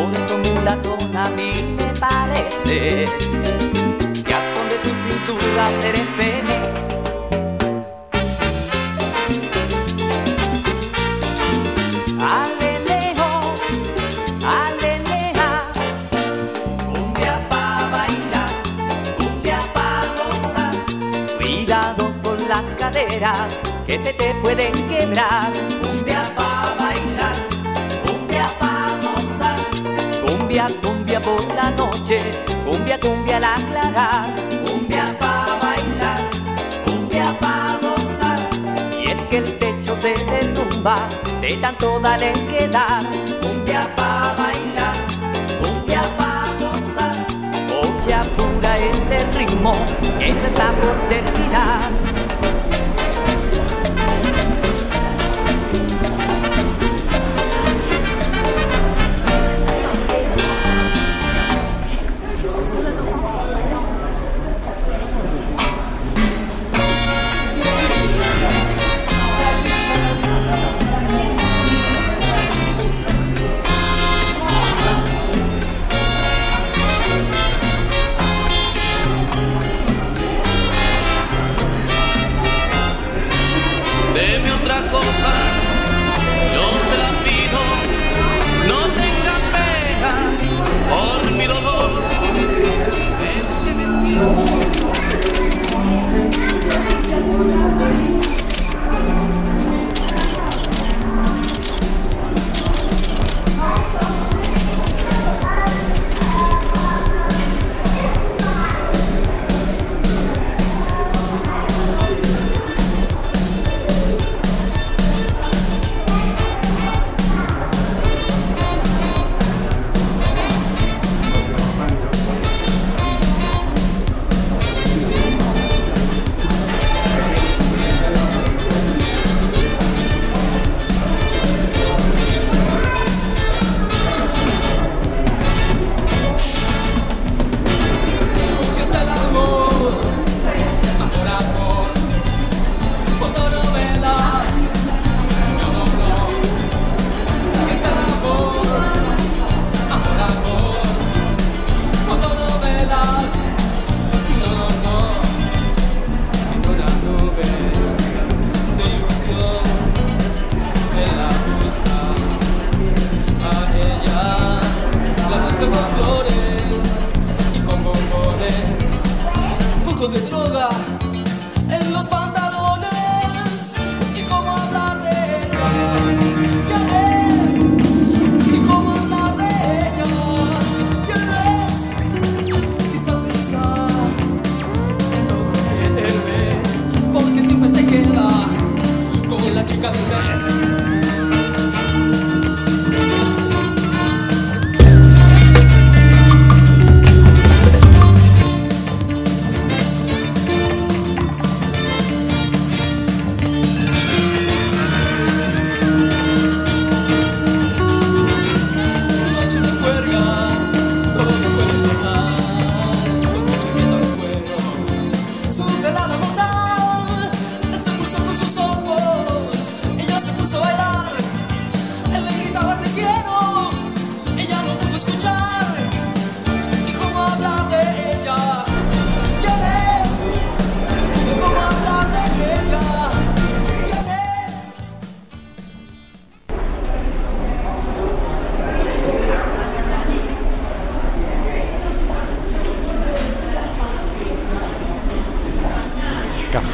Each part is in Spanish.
Por eso mulatón a mí me parece que al son de tu cintura seré feliz. Alelejo, aleleja, cumbia pa' bailar, cumbia pa' gozar. Cuidado con las caderas que se te pueden quebrar. Cumbia pa' noche, cumbia, cumbia al aclarar. Cumbia pa' bailar, cumbia pa' gozar. Y es que el techo se derrumba de tanto darle que dar. Cumbia pa' bailar, cumbia pa' gozar. Oye, apura ese ritmo que se está por terminar.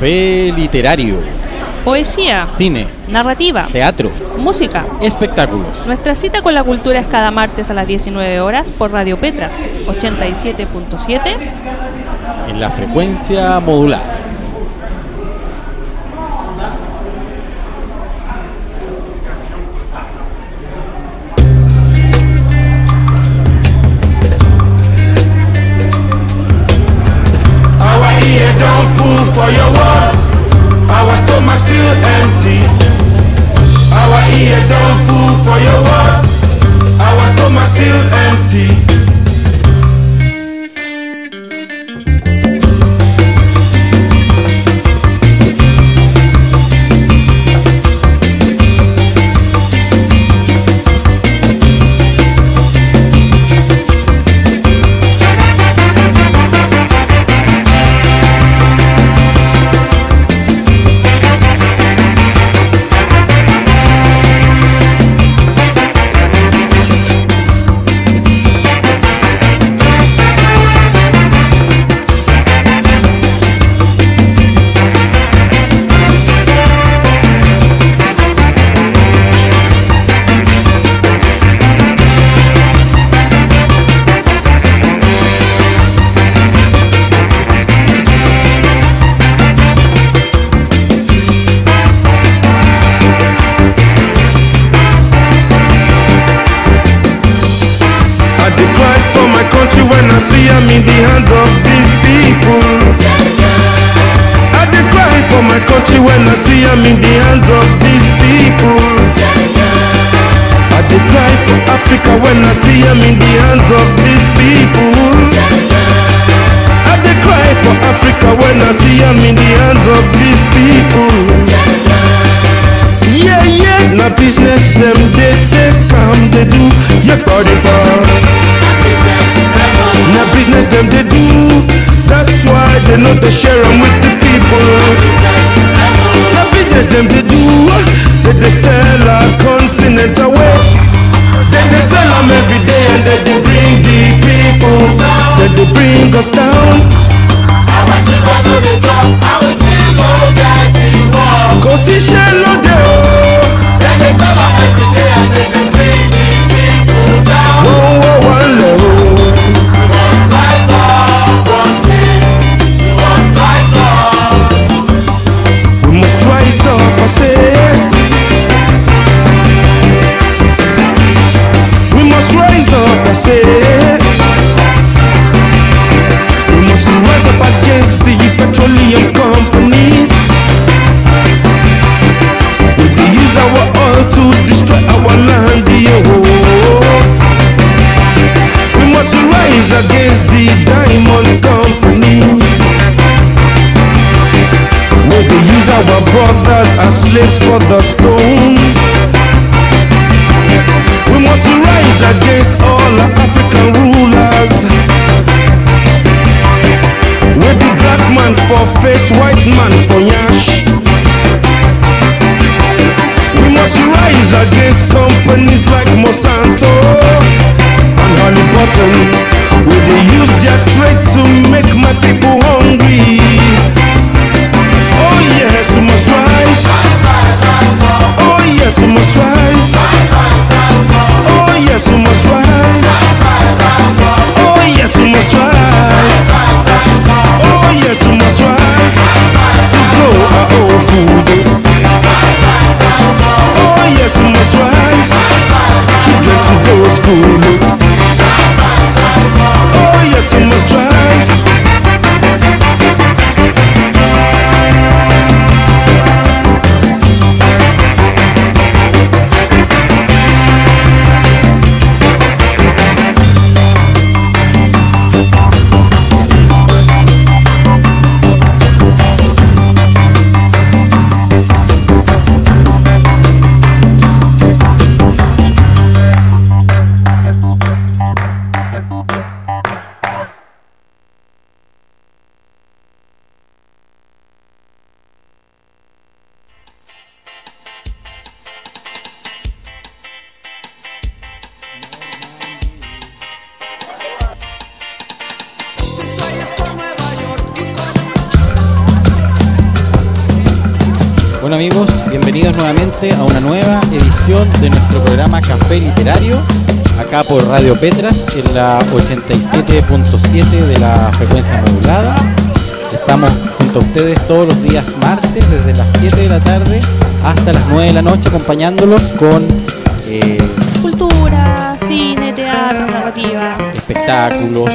Café literario, Poesía, cine, narrativa, teatro, música. espectáculos. Nuestra cita con la cultura es cada martes a las 19 horas por Radio Petras 87.7. En la frecuencia modular. Acompañándolos con eh, Cultura, cine, teatro, narrativa. espectáculos,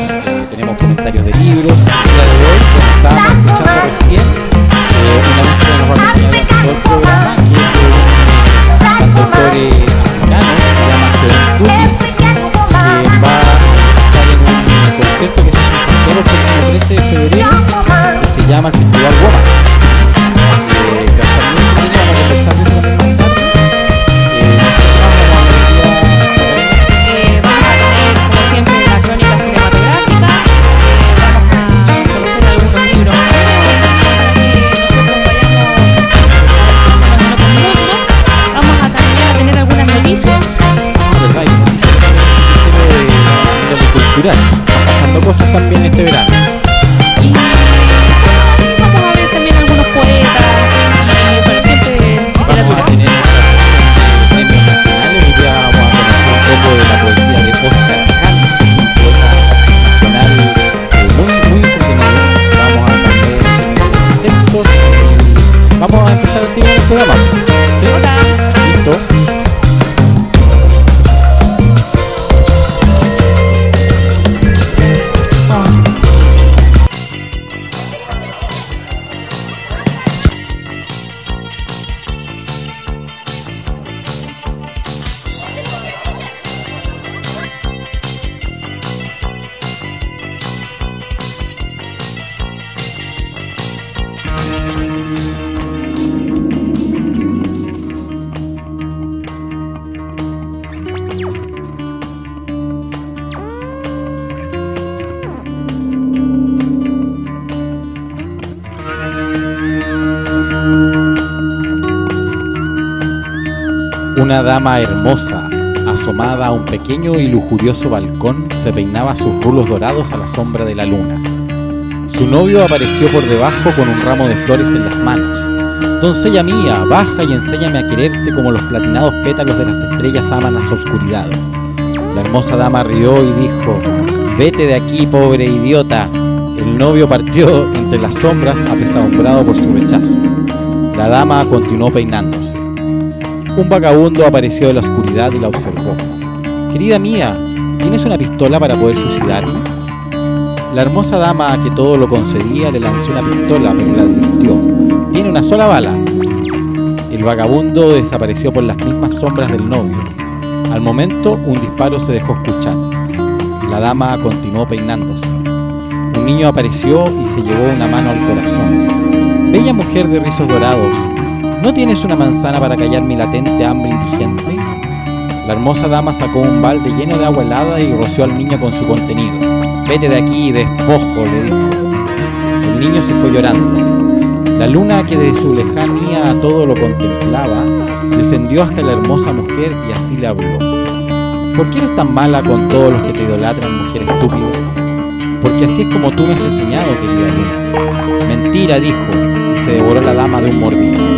Una dama hermosa, asomada a un pequeño y lujurioso balcón, se peinaba sus rulos dorados a la sombra de la luna. Su novio apareció por debajo con un ramo de flores en las manos. Doncella mía, baja y enséñame a quererte como los platinados pétalos de las estrellas aman a su oscuridad. La hermosa dama rió y dijo, vete de aquí, pobre idiota. El novio partió entre las sombras apesadumbrado por su rechazo. La dama continuó peinándose. Un vagabundo apareció de la oscuridad y la observó. Querida mía, ¿tienes una pistola para poder suicidarme? La hermosa dama que todo lo concedía le lanzó una pistola, pero la advirtió. Tiene una sola bala. El vagabundo desapareció por las mismas sombras del novio. Al momento, un disparo se dejó escuchar. La dama continuó peinándose. Un niño apareció y se llevó una mano al corazón. Bella mujer de rizos dorados, ¿no tienes una manzana para callar mi latente hambre indigente? La hermosa dama sacó un balde lleno de agua helada y roció al niño con su contenido. Vete de aquí, despojo, le dijo. El niño se fue llorando. La luna que de su lejanía todo lo contemplaba, descendió hasta la hermosa mujer y así le habló. ¿Por qué eres tan mala con todos los que te idolatran, mujer estúpida? Porque así es como tú me has enseñado, querida luna. Mentira, dijo, y se devoró la dama de un mordisco.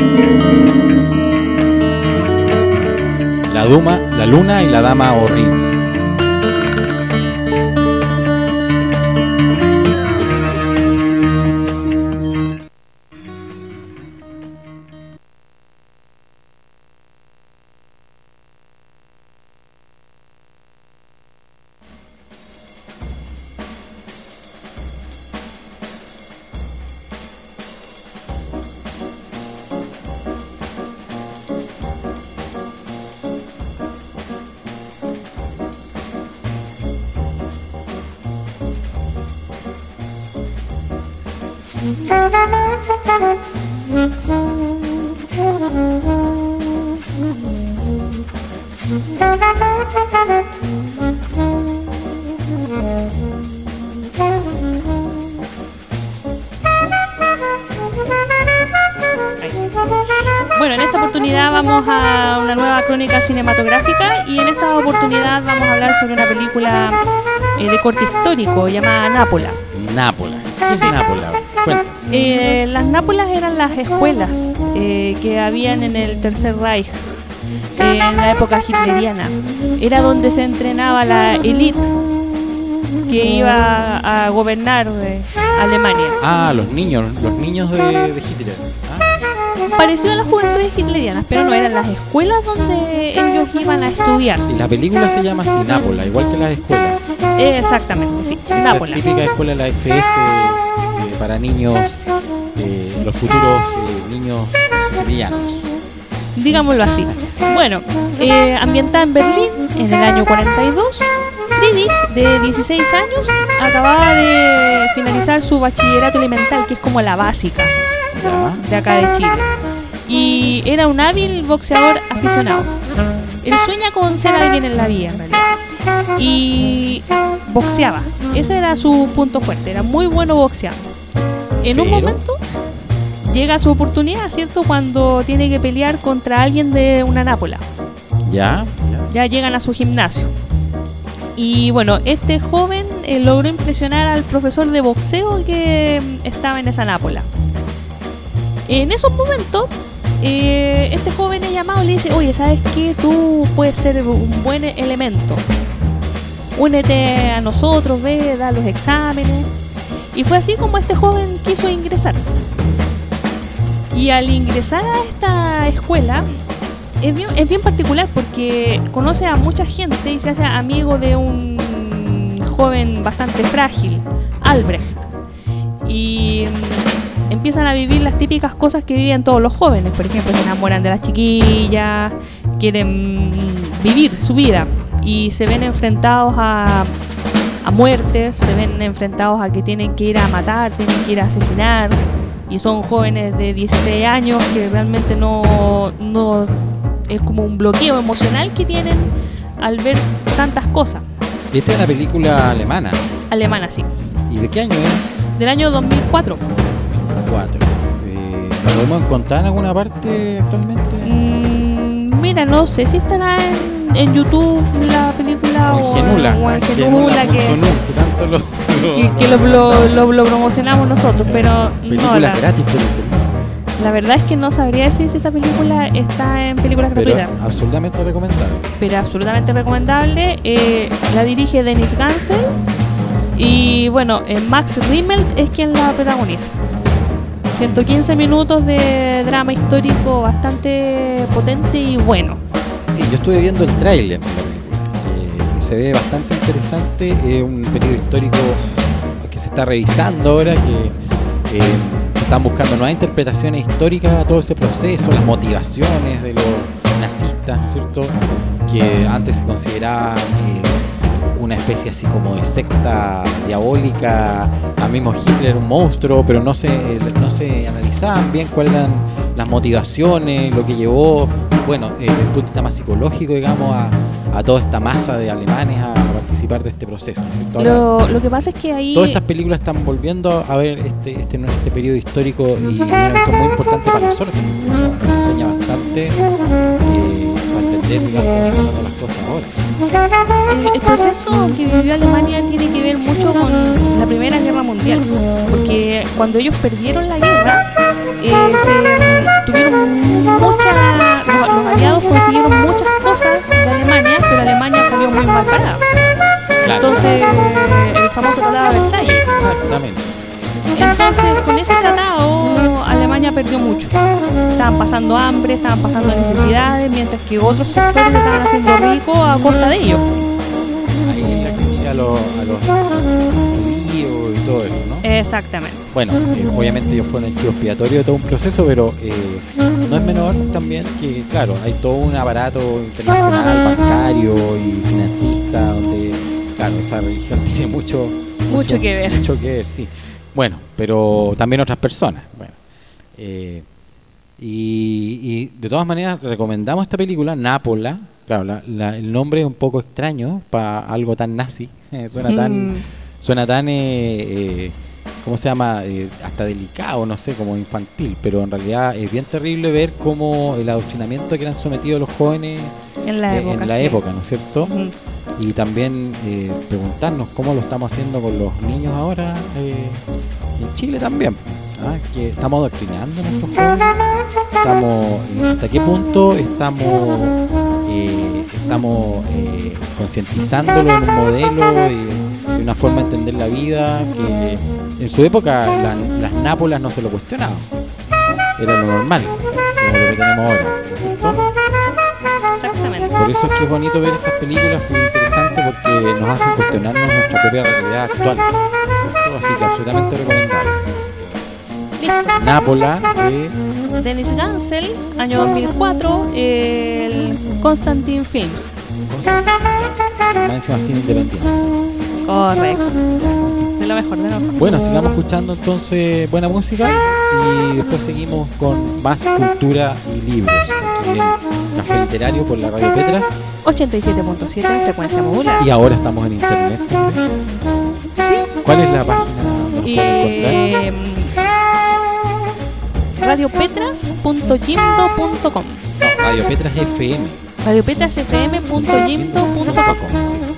La duma, la luna y la dama horrible. Histórico llamada Nápola. Nápola. ¿Qué es Sí. Nápola? Eh, las nápolas eran las escuelas eh, que habían en el Tercer Reich eh, en la época hitleriana. Era donde se entrenaba la élite que iba a gobernar eh, Alemania. Ah, los niños, los niños de, de Hitler. Ah, Parecido a las juventudes hitlerianas, pero no eran las escuelas donde ellos iban a estudiar. y la película se llama así, Nápola, igual que las escuelas. Eh, exactamente, sí, Nápola. La típica escuela la SS eh, para niños, eh, los futuros niños hitlerianos. digámoslo así. Bueno, eh, ambientada en Berlín en el año 42, Friedrich, de 16 años, acababa de finalizar su bachillerato elemental, que es como la básica de acá de Chile. Y era un hábil boxeador aficionado. Él sueña con ser alguien en la vida, en realidad. Y boxeaba. Ese era su punto fuerte. Era muy bueno boxeando. En un momento llega su oportunidad, ¿cierto? Cuando tiene que pelear contra alguien de una nápola. ¿Ya? Ya llegan a su gimnasio. Y bueno, este joven eh, logró impresionar al profesor de boxeo que mm, estaba en esa nápola. En esos momentos, eh, este joven es llamado y le dice, oye, ¿sabes qué? Tú puedes ser un buen elemento. Únete a nosotros, ve, da los exámenes. Y fue así como este joven quiso ingresar. Y al ingresar a esta escuela, es bien, es particular porque conoce a mucha gente y se hace amigo de un joven bastante frágil, Albrecht. Y mm, empiezan a vivir las típicas cosas que viven todos los jóvenes. Por ejemplo, se enamoran de las chiquillas, quieren mm, vivir su vida y se ven enfrentados a, a muertes, se ven enfrentados a que tienen que ir a matar, tienen que ir a asesinar. Y son jóvenes de 16 años que realmente no, no es como un bloqueo emocional que tienen al ver tantas cosas. Y esta es una película alemana. Alemana, sí. ¿Y de qué año es? Del año 2004. Cuatro. Eh, ¿La podemos encontrar en alguna parte actualmente? Mm, mira, mira, no sé si estará en, en YouTube la película O en Genula. o en Genula que, que tanto lo, que, que lo, lo- lo- lo promocionamos nosotros, pero no, Películas la, gratis la verdad es que no sabría decir si esa película está en películas gratuitas, absolutamente recomendable. pero absolutamente recomendable. Eh, la dirige Dennis Gansel y bueno, eh, Max Rimmel es quien la protagoniza. 115 minutos de drama histórico bastante potente y bueno. Sí, yo estuve viendo el tráiler eh, se ve bastante interesante. Es un periodo histórico que se está revisando ahora, que eh, están buscando nuevas interpretaciones históricas a todo ese proceso, las motivaciones de los nazistas, ¿no es cierto? Que antes se consideraban eh, una especie así como de secta diabólica, al mismo Hitler un monstruo, pero no se, no se analizaban bien cuáles eran las motivaciones, lo que llevó, bueno, eh, desde el punto de vista más psicológico, digamos, a, a toda esta masa de alemanes a participar de este proceso. Lo, lo que pasa es que ahí... Todas estas películas están volviendo a ver este, este, este periodo histórico y es muy importante para nosotros. Nos enseña bastante eh, las cosas ahora. El, el proceso que vivió Alemania tiene que ver mucho con la Primera Guerra Mundial, porque cuando ellos perdieron la guerra, eh, se tuvieron muchas, los, los aliados consiguieron muchas cosas de Alemania, pero Alemania salió muy mal parada. Entonces, el famoso Tratado de Versalles. Exactamente. Entonces, con ese tratado, Alemania perdió mucho. Estaban pasando hambre, estaban pasando necesidades, mientras que otros sectores se estaban haciendo ricos a costa de ellos. Ahí la a los, a los judíos y todo eso, ¿no? Exactamente. Bueno, eh, obviamente ellos fueron el chivo expiatorio de todo un proceso, pero eh, no es menor también que, claro, hay todo un aparato internacional, bancario y financista, donde, claro, esa religión tiene mucho, Mucho que ver. Mucho que ver, sí. Bueno, pero también otras personas. Bueno, eh, y, y de todas maneras recomendamos esta película, Nápola. Claro, la- la- el nombre es un poco extraño para algo tan nazi. suena tan, Mm. suena tan, eh, eh, ¿cómo se llama? Eh, hasta delicado, no sé, como infantil. Pero en realidad es bien terrible ver cómo el adoctrinamiento que eran sometidos los jóvenes En la eh, época. en la sí. época, ¿no es cierto? Y también eh, preguntarnos cómo lo estamos haciendo con los niños ahora en Chile también. ¿ah? Que estamos adoctrinando a nuestros jóvenes. Estamos, ¿Hasta qué punto estamos, estamos concientizándolo en un modelo y de una forma de entender la vida que en su época la- las nápolas no se lo cuestionaban. Era lo normal, como lo que tenemos ahora, ¿no es cierto? Exactamente. Por eso es que es bonito ver estas películas, muy interesante porque nos hacen cuestionarnos nuestra propia realidad actual. ¿cierto? Así que absolutamente recomendable. Listo. Nápola de Dennis Gansel, año 2004, el Constantine Films. más encima cine independiente. Correcto. De lo mejor, de lo mejor. Bueno, sigamos escuchando entonces buena música y después seguimos con más cultura y libros. Aquí en Café Literario por la Radio Petras 87.7, frecuencia modular. y ahora estamos en internet. Sí. ¿Cuál es la página encontrar? radiopetras.gimdo.com No, Radio Petras FM. radiopetrasfm.gimdo.com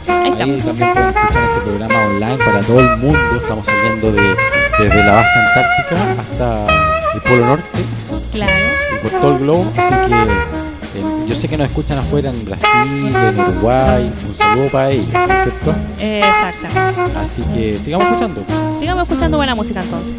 Ahí Ahí estamos. también pueden escuchar este programa online para todo el mundo. Estamos saliendo de, desde la base antártica hasta el Polo Norte Claro. y por todo el globo. Así que eh, yo sé que nos escuchan afuera en Brasil, en Uruguay. Un saludo para ellos, ¿no es cierto? Exactamente. Así que sigamos escuchando. Sigamos escuchando buena música entonces.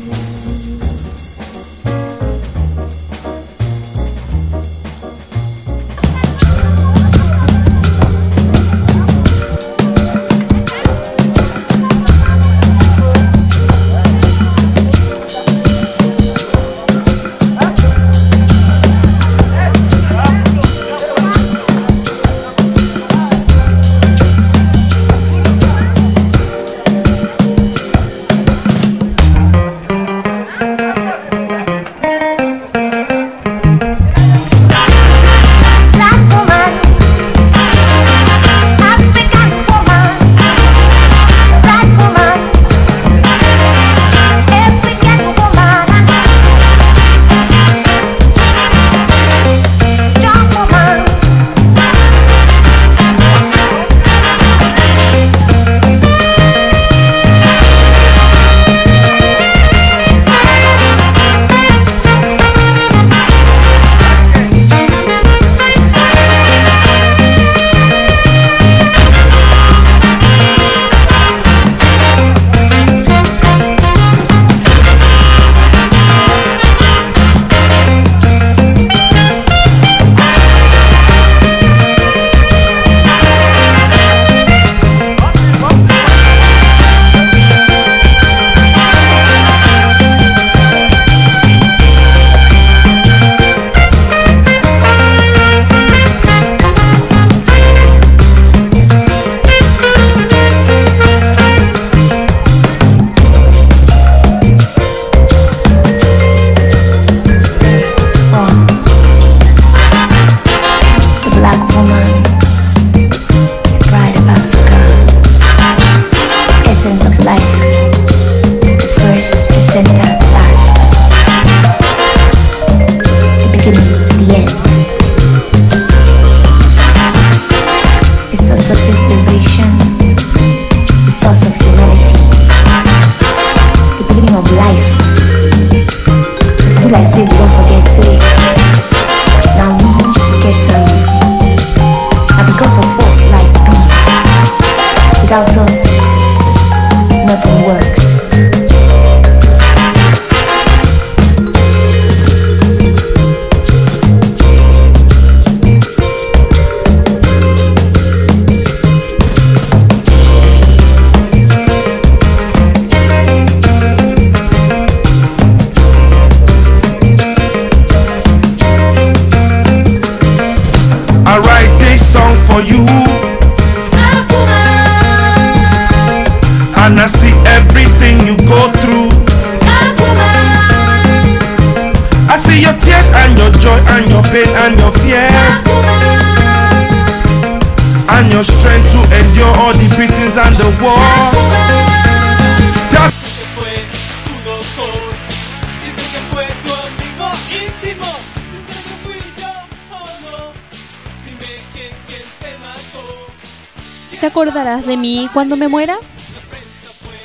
De mí cuando me muera?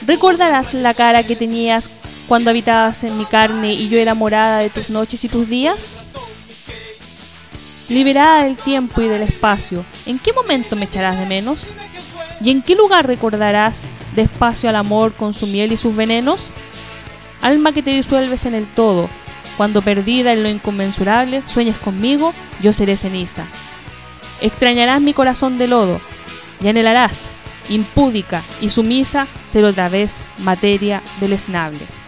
¿Recordarás la cara que tenías cuando habitabas en mi carne y yo era morada de tus noches y tus días? Liberada del tiempo y del espacio, ¿en qué momento me echarás de menos? ¿Y en qué lugar recordarás despacio al amor con su miel y sus venenos? Alma que te disuelves en el todo, cuando perdida en lo inconmensurable sueñes conmigo, yo seré ceniza. Extrañarás mi corazón de lodo, y anhelarás, impúdica y sumisa, ser otra vez materia deleznable. ¿Quién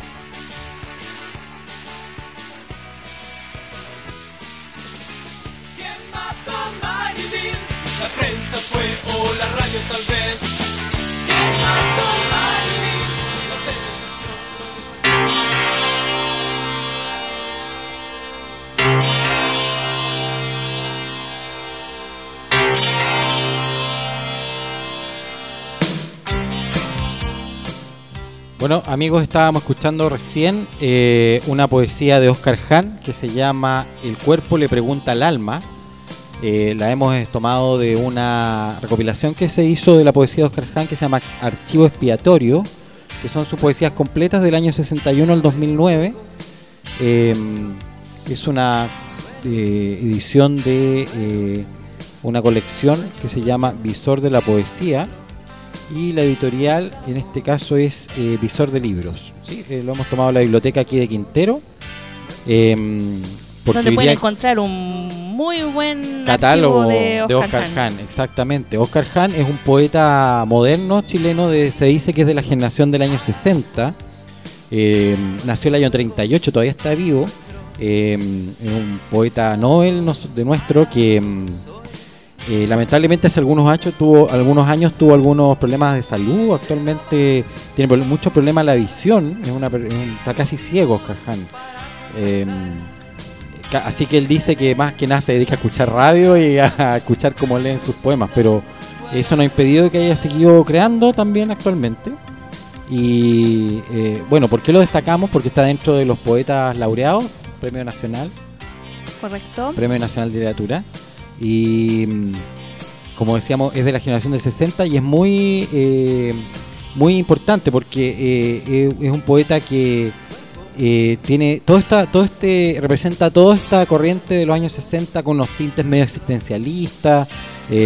amigos, estábamos escuchando recién eh, una poesía de Oscar Hahn que se llama El cuerpo le pregunta al alma. Eh, la hemos tomado de una recopilación que se hizo de la poesía de Oscar Hahn que se llama Archivo Expiatorio, que son sus poesías completas del año 61 al 2009. Eh, es una eh, edición de una colección que se llama Visor de la Poesía y la editorial en este caso es eh, Visor de Libros. ¿sí? Eh, lo hemos tomado de la biblioteca aquí de Quintero. em, porque donde pueden encontrar un muy buen catálogo de Oscar, Hahn. exactamente. Oscar Hahn es un poeta moderno chileno, de, se dice que es de la generación del año 60. Eh, nació el año 38, todavía está vivo. Eh, es un poeta Nobel de nuestro que eh, lamentablemente hace algunos años tuvo algunos años tuvo algunos problemas de salud. Actualmente tiene muchos problemas la visión. Es una, está casi ciego Oscar Hahn. Eh, Ca- Así que él dice que más que nada se dedica a escuchar radio y a escuchar cómo leen sus poemas, pero eso no ha impedido que haya seguido creando también actualmente. Y eh, bueno, ¿por qué lo destacamos? Porque está dentro de los poetas laureados, Premio Nacional, ¿Correcto? Premio Nacional de Literatura. Y mm, como decíamos, es de la generación del 60 y es muy, eh, muy importante porque eh, es un poeta que eh, tiene todo esta, todo este, representa toda esta corriente de los años 60 con unos tintes medio existencialistas.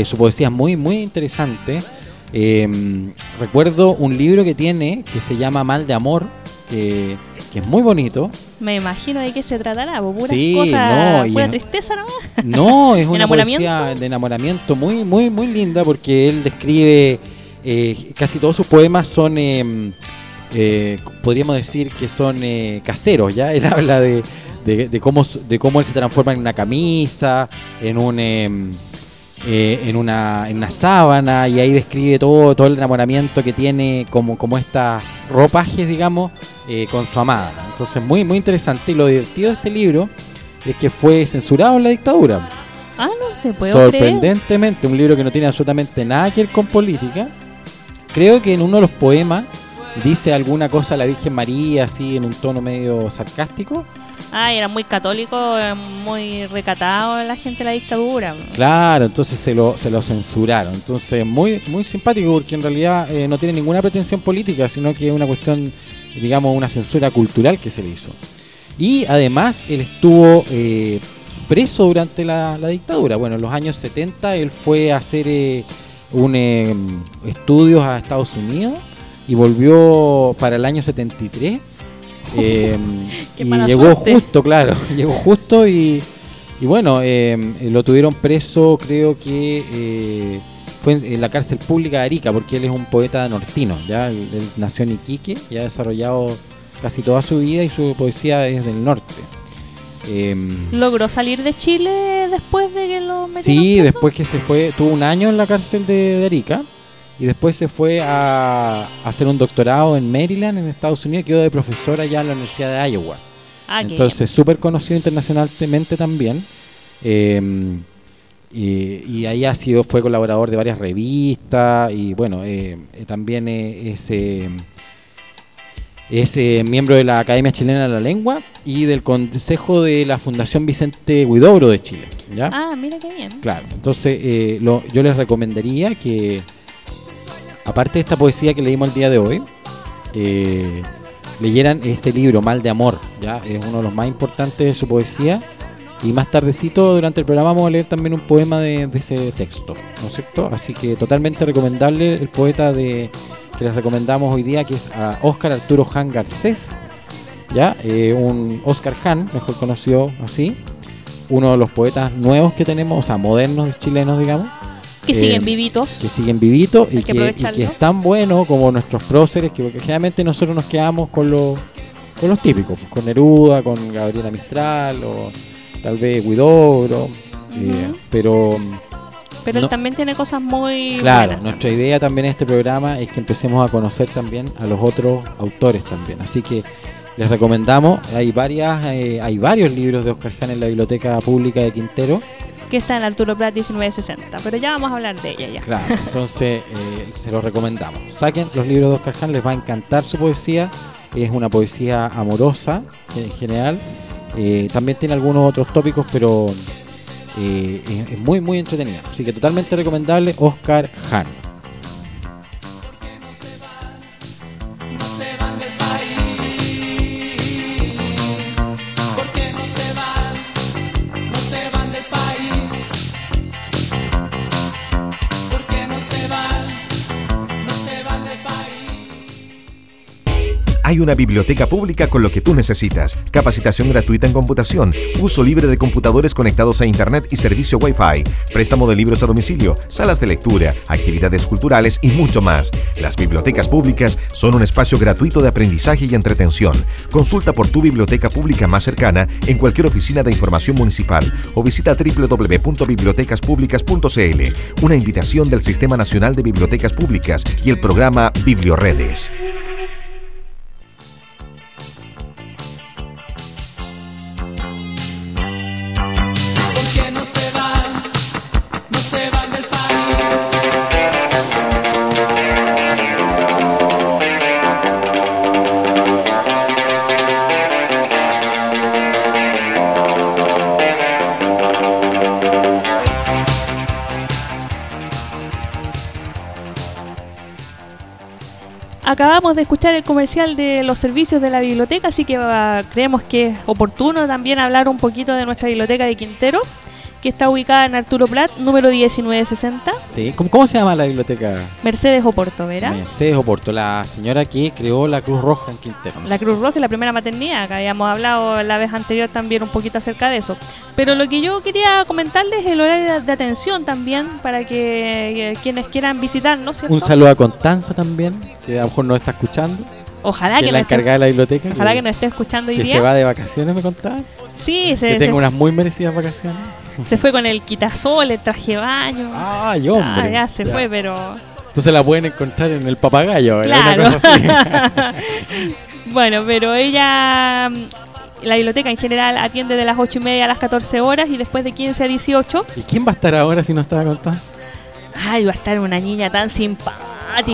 su poesía es muy, muy interesante. Eh, recuerdo un libro que tiene que se llama Mal de Amor, que es muy bonito. Me imagino de qué se tratará, po, puras Sí, cosas, no, pura es- tristeza nomás. No, es una poesía de enamoramiento muy, muy, muy linda porque él describe eh, casi todos sus poemas son, eh, eh, podríamos decir que son eh, caseros, ¿ya? Él habla de, de, de cómo, de cómo él se transforma en una camisa, en un... eh, en, una, en una sábana y ahí describe todo, todo el enamoramiento que tiene como, como estas ropajes, digamos, eh, con su amada. Entonces muy, muy interesante y lo divertido de este libro es que fue censurado en la dictadura. Ah, no, te puedo creer. Sorprendentemente, un libro que no tiene absolutamente nada que ver con política. Creo que en uno de los poemas dice alguna cosa a la Virgen María, así en un tono medio sarcástico. Ah, era muy católico, eh, muy recatado la gente de la dictadura. Claro, entonces se lo, se lo censuraron. Entonces, muy, muy simpático porque en realidad eh, no tiene ninguna pretensión política, sino que es una cuestión, digamos, una censura cultural que se le hizo. Y además, él estuvo eh, preso durante la, la dictadura. Bueno, en los años 70 él fue a hacer un, estudios a Estados Unidos y volvió para el año 73. eh, Qué y mala llegó suerte. justo, claro, llegó justo y, y bueno, eh, lo tuvieron preso, creo que eh, fue en, la cárcel pública de Arica, porque él es un poeta nortino, ya él, él nació en Iquique y ha desarrollado casi toda su vida y su poesía es del norte. Em, ¿Logró salir de Chile después de que lo metieron Sí, preso? después que se fue, tuvo un año en la cárcel de, de Arica y después se fue a, a hacer un doctorado en Maryland, en Estados Unidos, quedó de profesora ya en la Universidad de Iowa. Ah, Entonces, súper conocido internacionalmente también. Eh, y, y ahí ha sido, fue colaborador de varias revistas y bueno, eh, eh, también eh, es, eh, es eh, miembro de la Academia Chilena de la Lengua y del Consejo de la Fundación Vicente Huidobro de Chile. ¿ya? Ah, mira qué bien. Claro, entonces lo- yo les recomendaría que, aparte de esta poesía que leímos el día de hoy, eh, leyeran este libro, Mal de Amor, ya es uno de los más importantes de su poesía. Y más tardecito durante el programa vamos a leer también un poema de, ese texto, ¿no es cierto? Así que totalmente recomendable el poeta de que les recomendamos hoy día, que es a Óscar Arturo Han Garcés, ya Eh, un Oscar Han, mejor conocido así, uno de los poetas nuevos que tenemos, o sea, modernos chilenos, digamos, Que Eh, siguen vivitos. que siguen vivitos y que que, y que es tan bueno como nuestros próceres, que porque generalmente nosotros nos quedamos con los, con los típicos, pues, con Neruda, con Gabriela Mistral o tal vez Guidobro, eh, pero Pero no- él también tiene cosas muy claro, buenas. nuestra idea también en este programa es que empecemos a conocer también a los otros autores también, así que les recomendamos, hay varias, eh, hay varios libros de Oscar Ján en la Biblioteca Pública de Quintero, Que está en Arturo Prat 1960. Pero ya vamos a hablar de ella ya. Claro, entonces eh, se los recomendamos. Saquen los libros de Oscar Ján, les va a encantar su poesía. Es una poesía amorosa en general. Eh, también tiene algunos otros tópicos, pero eh, es, muy, muy entretenida. Así que totalmente recomendable Oscar Ján. Hay una biblioteca pública con lo que tú necesitas. Capacitación gratuita en computación, uso libre de computadores conectados a Internet y servicio Wi-Fi, préstamo de libros a domicilio, salas de lectura, actividades culturales y mucho más. Las bibliotecas públicas son un espacio gratuito de aprendizaje y entretención. Consulta por tu biblioteca pública más cercana en cualquier oficina de información municipal o visita www.bibliotecaspublicas.cl. Una invitación del Sistema Nacional de Bibliotecas Públicas y el programa Biblioredes. Acabamos de escuchar el comercial de los servicios de la biblioteca, así que ah, creemos que es oportuno también hablar un poquito de nuestra biblioteca de Quintero, que está ubicada en Arturo Prat, número 1960, ¿Sí? ¿Cómo, cómo se llama la biblioteca? Mercedes Oporto, ¿verdad? Mercedes Oporto, la señora que creó la Cruz Roja en Quintero. La Cruz Roja y la primera maternidad, que habíamos hablado la vez anterior también un poquito acerca de eso. Pero lo que yo quería comentarles es el horario de, atención también para que quienes quieran visitarnos, ¿cierto? Un saludo a Constanza también, que a lo mejor nos está escuchando, Ojalá que que, es la encargada de la biblioteca. ojalá que, que nos esté escuchando hoy que día. se va de vacaciones, me contaba. Sí, Que se, se, tengo unas muy merecidas vacaciones. Se fue con el quitasol, el traje de baño. ¡Ay, hombre! Ah, ya se fue, pero. Entonces la pueden encontrar en el papagayo. Claro. Una cosa así. bueno, pero ella. mm, La biblioteca en general atiende de las 8 y media a las 14 horas y después de 15 a 18. ¿Y quién va a estar ahora si no estaba Constanza? Ay, va a estar una niña tan simpática.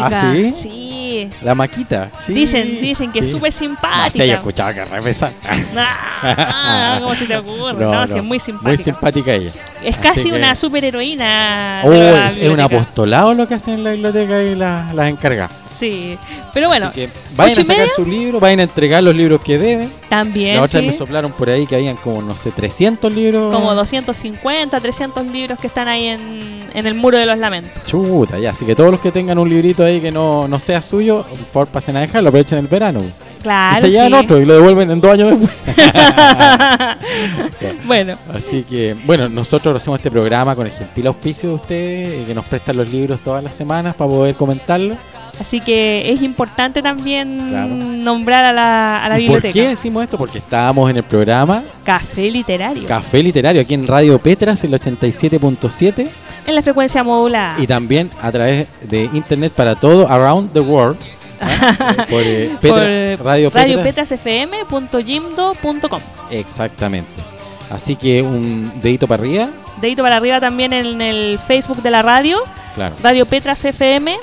¿Ah, sí? Sí. La Maquita. Sí. Dicen, dicen que es Sí. súper No, sí, simpática. yo escuchaba que repesa. Ah, ¿Cómo se te ocurre? No, No, sí, no, es muy simpática. Muy simpática ella. es Así casi que- una superheroína. Oh, la es, es un apostolado lo que hacen en la biblioteca y la- las encargadas. Sí, pero bueno, Así que vayan a sacar su libro, vayan a entregar los libros que deben. también La otra sí, me soplaron por ahí que habían como, no sé, 300 libros. como 250, 300 libros que están ahí en, en el muro de los lamentos. Chuta, ya. Así que todos los que tengan un librito ahí que no, no sea suyo, por favor pasen a dejarlo, aprovechen el verano. Claro, y se llevan sí. otro y lo devuelven en dos años después. bueno, Así que, bueno, nosotros hacemos este programa con el gentil auspicio de ustedes, eh, que nos prestan los libros todas las semanas para poder comentarlo. Así que es importante también Claro. nombrar a la, a la ¿Y ¿Por biblioteca. qué decimos esto? Porque estábamos en el programa Café literario. Café Literario aquí en Radio Petras, el 87.7 en la frecuencia modulada. y también a través de internet para todo, around the world. ¿ah? Por, eh, Petra- Por Radio Petras. radiopetrasfm.jimdo.com. Exactamente. Así que un dedito para arriba. Dedito para arriba también en el Facebook de la radio, Claro. Radio Petras FM,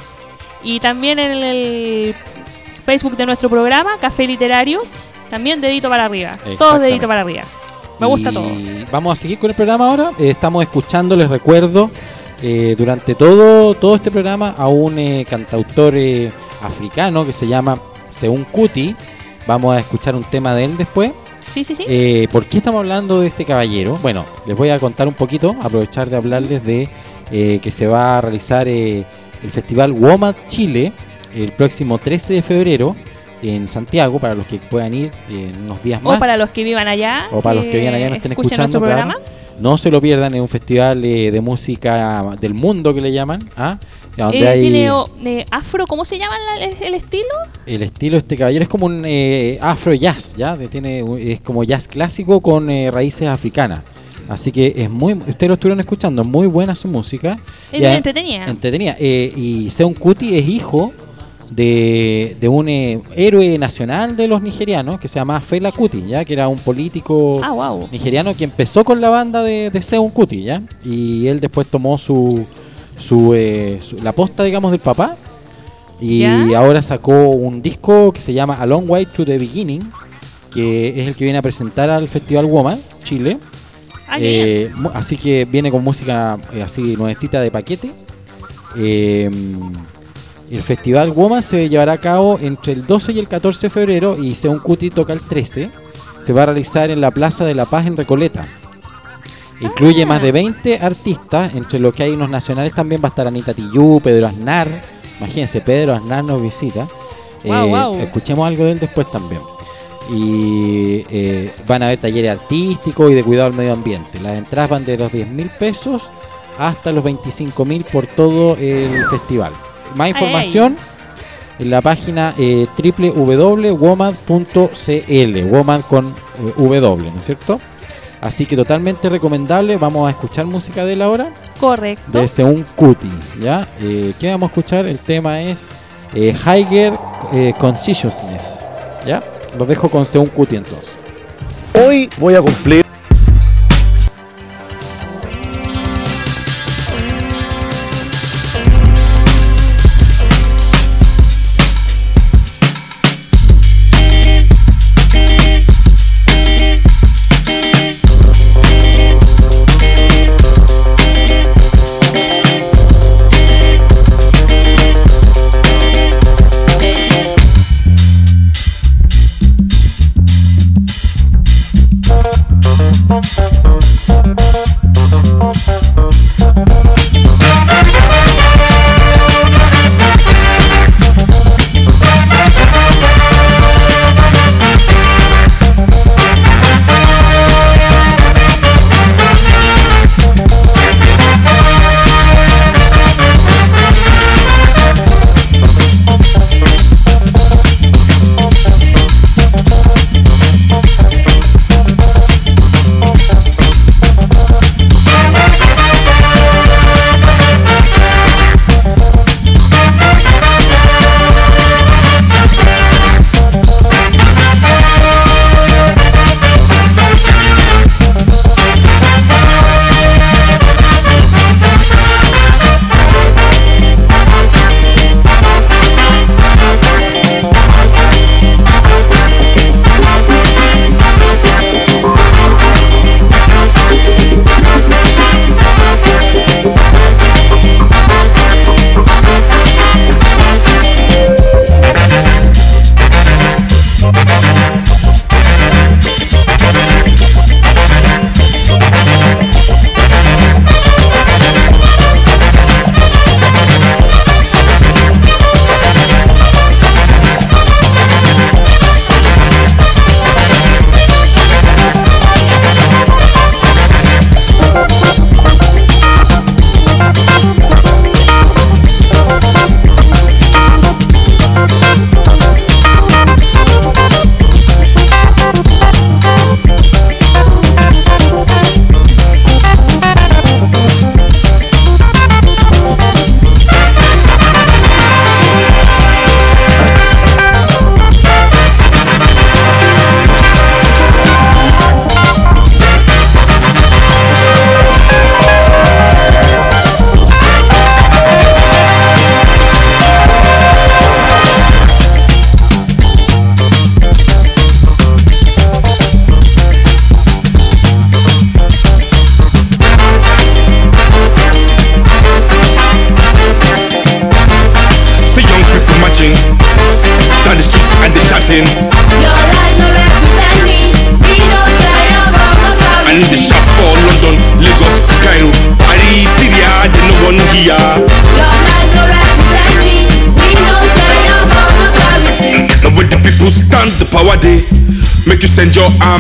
y también en el Facebook de nuestro programa, Café Literario, también dedito para arriba. Todos dedito para arriba. Me gusta Y todo. Vamos a seguir con el programa ahora. Eh, estamos escuchando, les recuerdo, eh, durante todo, todo este programa a un eh, cantautor eh, africano que se llama Seun Kuti. Vamos a escuchar un tema de él después. Sí, sí, sí. Eh, ¿Por qué estamos hablando de este caballero? Bueno, les voy a contar un poquito, aprovechar de hablarles de que se va a realizar eh, el Festival WOMAD Chile el próximo 13 de febrero en Santiago, para los que puedan ir eh, en unos días más. o para los que vivan allá. O para los que vivan allá y no estén escuchando, claro. programa. No se lo pierdan, es un festival eh, de música del mundo que le llaman. ¿ah? Donde Eh, hay Tiene oh, eh, afro, ¿cómo se llama la- el, el estilo? el estilo este caballero es como un eh, afro jazz, ¿ya? Tiene, es como jazz clásico con eh, raíces africanas. Así que es muy, ustedes lo estuvieron escuchando, muy buena su música. Es Y bien entretenida. Entretenida. Eh, y Seun Kuti es hijo de, de un eh, héroe nacional de los nigerianos que se llama Fela Kuti, ¿ya? Que era un político Ah, wow. nigeriano que empezó con la banda de, de Seun Kuti, ¿ya? Y él después tomó su, su, eh, su- la posta, digamos, del papá. Y ¿Ya? ahora sacó un disco que se llama A Long Way to the Beginning, que es el que viene a presentar al Festival Woman, Chile. Ah. Eh, así que viene con música eh, así nuevecita de paquete. Eh, el Festival Woman se llevará a cabo entre el 12 y el 14 de febrero y según Cuti toca el 13. Se va a realizar en la Plaza de la Paz en Recoleta. Incluye Ah. más de 20 artistas, entre los que hay unos nacionales también va a estar Anita Tillú, Pedro Aznar. Imagínense, Pedro Aznar nos visita. Escuchemos algo de él después también. Y eh, van a haber talleres artísticos y de cuidado al medio ambiente. Las entradas van de los 10 mil pesos hasta los 25 mil por todo el festival. Más Ay, información en la página eh, www.womad.cl, Womad con eh, W, ¿no es cierto? Así que totalmente recomendable. Vamos a escuchar música de él ahora Correcto. de Seun Kuti, ¿ya? Eh, ¿Qué vamos a escuchar? El tema es eh, Higher eh, Consciousness, ¿ya? Los dejo con Seun Kuti entonces. Hoy voy a cumplir.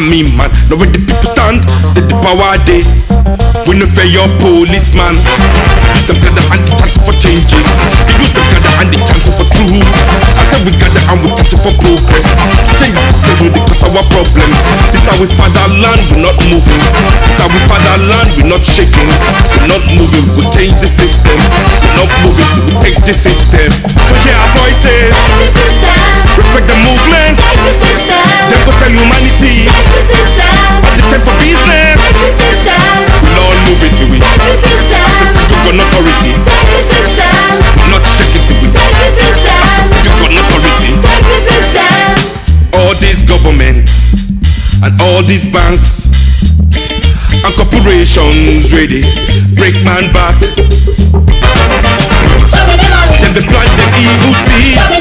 Your army man. Now when the people stand, the, the power day. We no fear your policeman. Use them gather and the chance for changes. Use them gather and the chance for truth. I said we gather and we chance for progress. Our problems. This how we fatherland, we're not moving. This how we fatherland, we're not shaking. We're not moving, we change the system. We're not moving till we take the system. So hear our voices. The. Respect the movement. The system. Them go sell humanity. Take the system. At the time for business. Take the system. We'll all move it till we. Take the system. You got authority. System. Not shaking till we. Take the system. You got authority. Take the system. All these governments and all these banks and corporations ready break man back. The. Then they plant them evil seeds.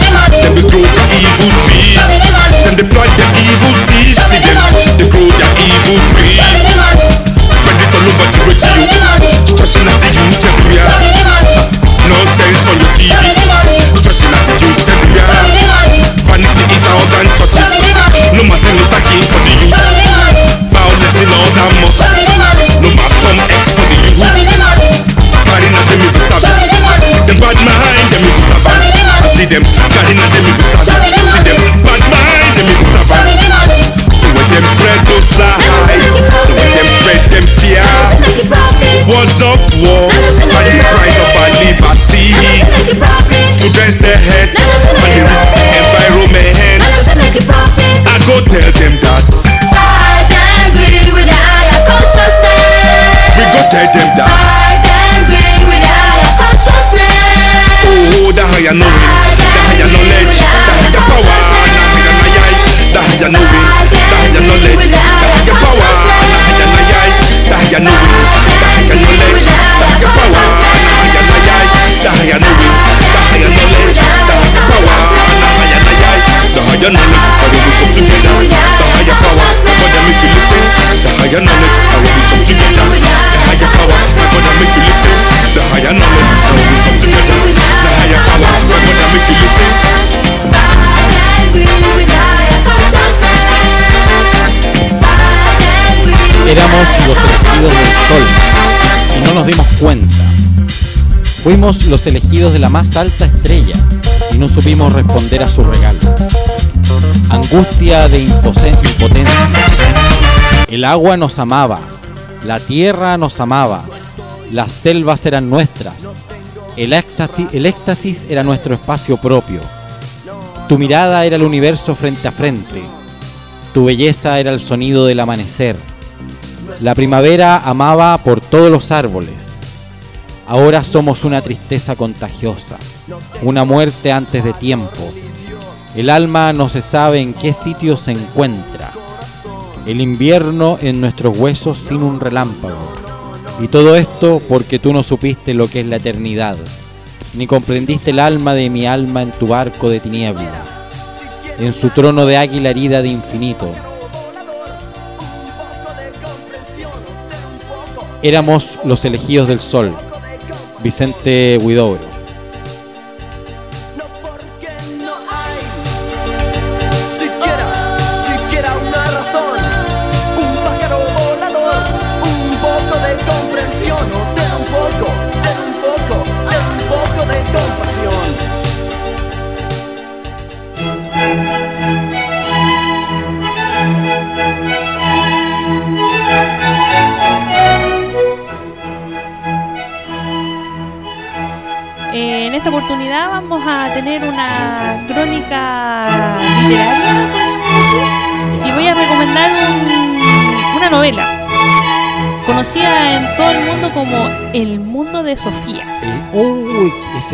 Profit. of war, and the price of our liberty. Make it profit. To dress their heads and the risk environment. Make it profit. I go tell them that. Fight and agree with the higher consciousness. We go tell them that. Fight and agree with the higher consciousness. Oh, oh, the higher knowing, the higher knowledge, the higher power, the higher nayai, the higher knowing, the higher knowledge, the higher power, the higher nayai, the higher knowing, we come together, Éramos los elegidos del sol y no nos dimos cuenta. Fuimos los elegidos de la más alta estrella y no supimos responder a su regalo. Angustia de impotencia. El agua nos amaba, la tierra nos amaba, las selvas eran nuestras, el éxtasis, el éxtasis era nuestro espacio propio. Tu mirada era el universo frente a frente, tu belleza era el sonido del amanecer. La primavera amaba por todos los árboles. Ahora somos una tristeza contagiosa, una muerte antes de tiempo. El alma no se sabe en qué sitio se encuentra. El invierno en nuestros huesos sin un relámpago. Y todo esto porque tú no supiste lo que es la eternidad, ni comprendiste el alma de mi alma en tu barco de tinieblas, en su trono de águila herida de infinito. Éramos los elegidos del sol. Vicente Huidobro.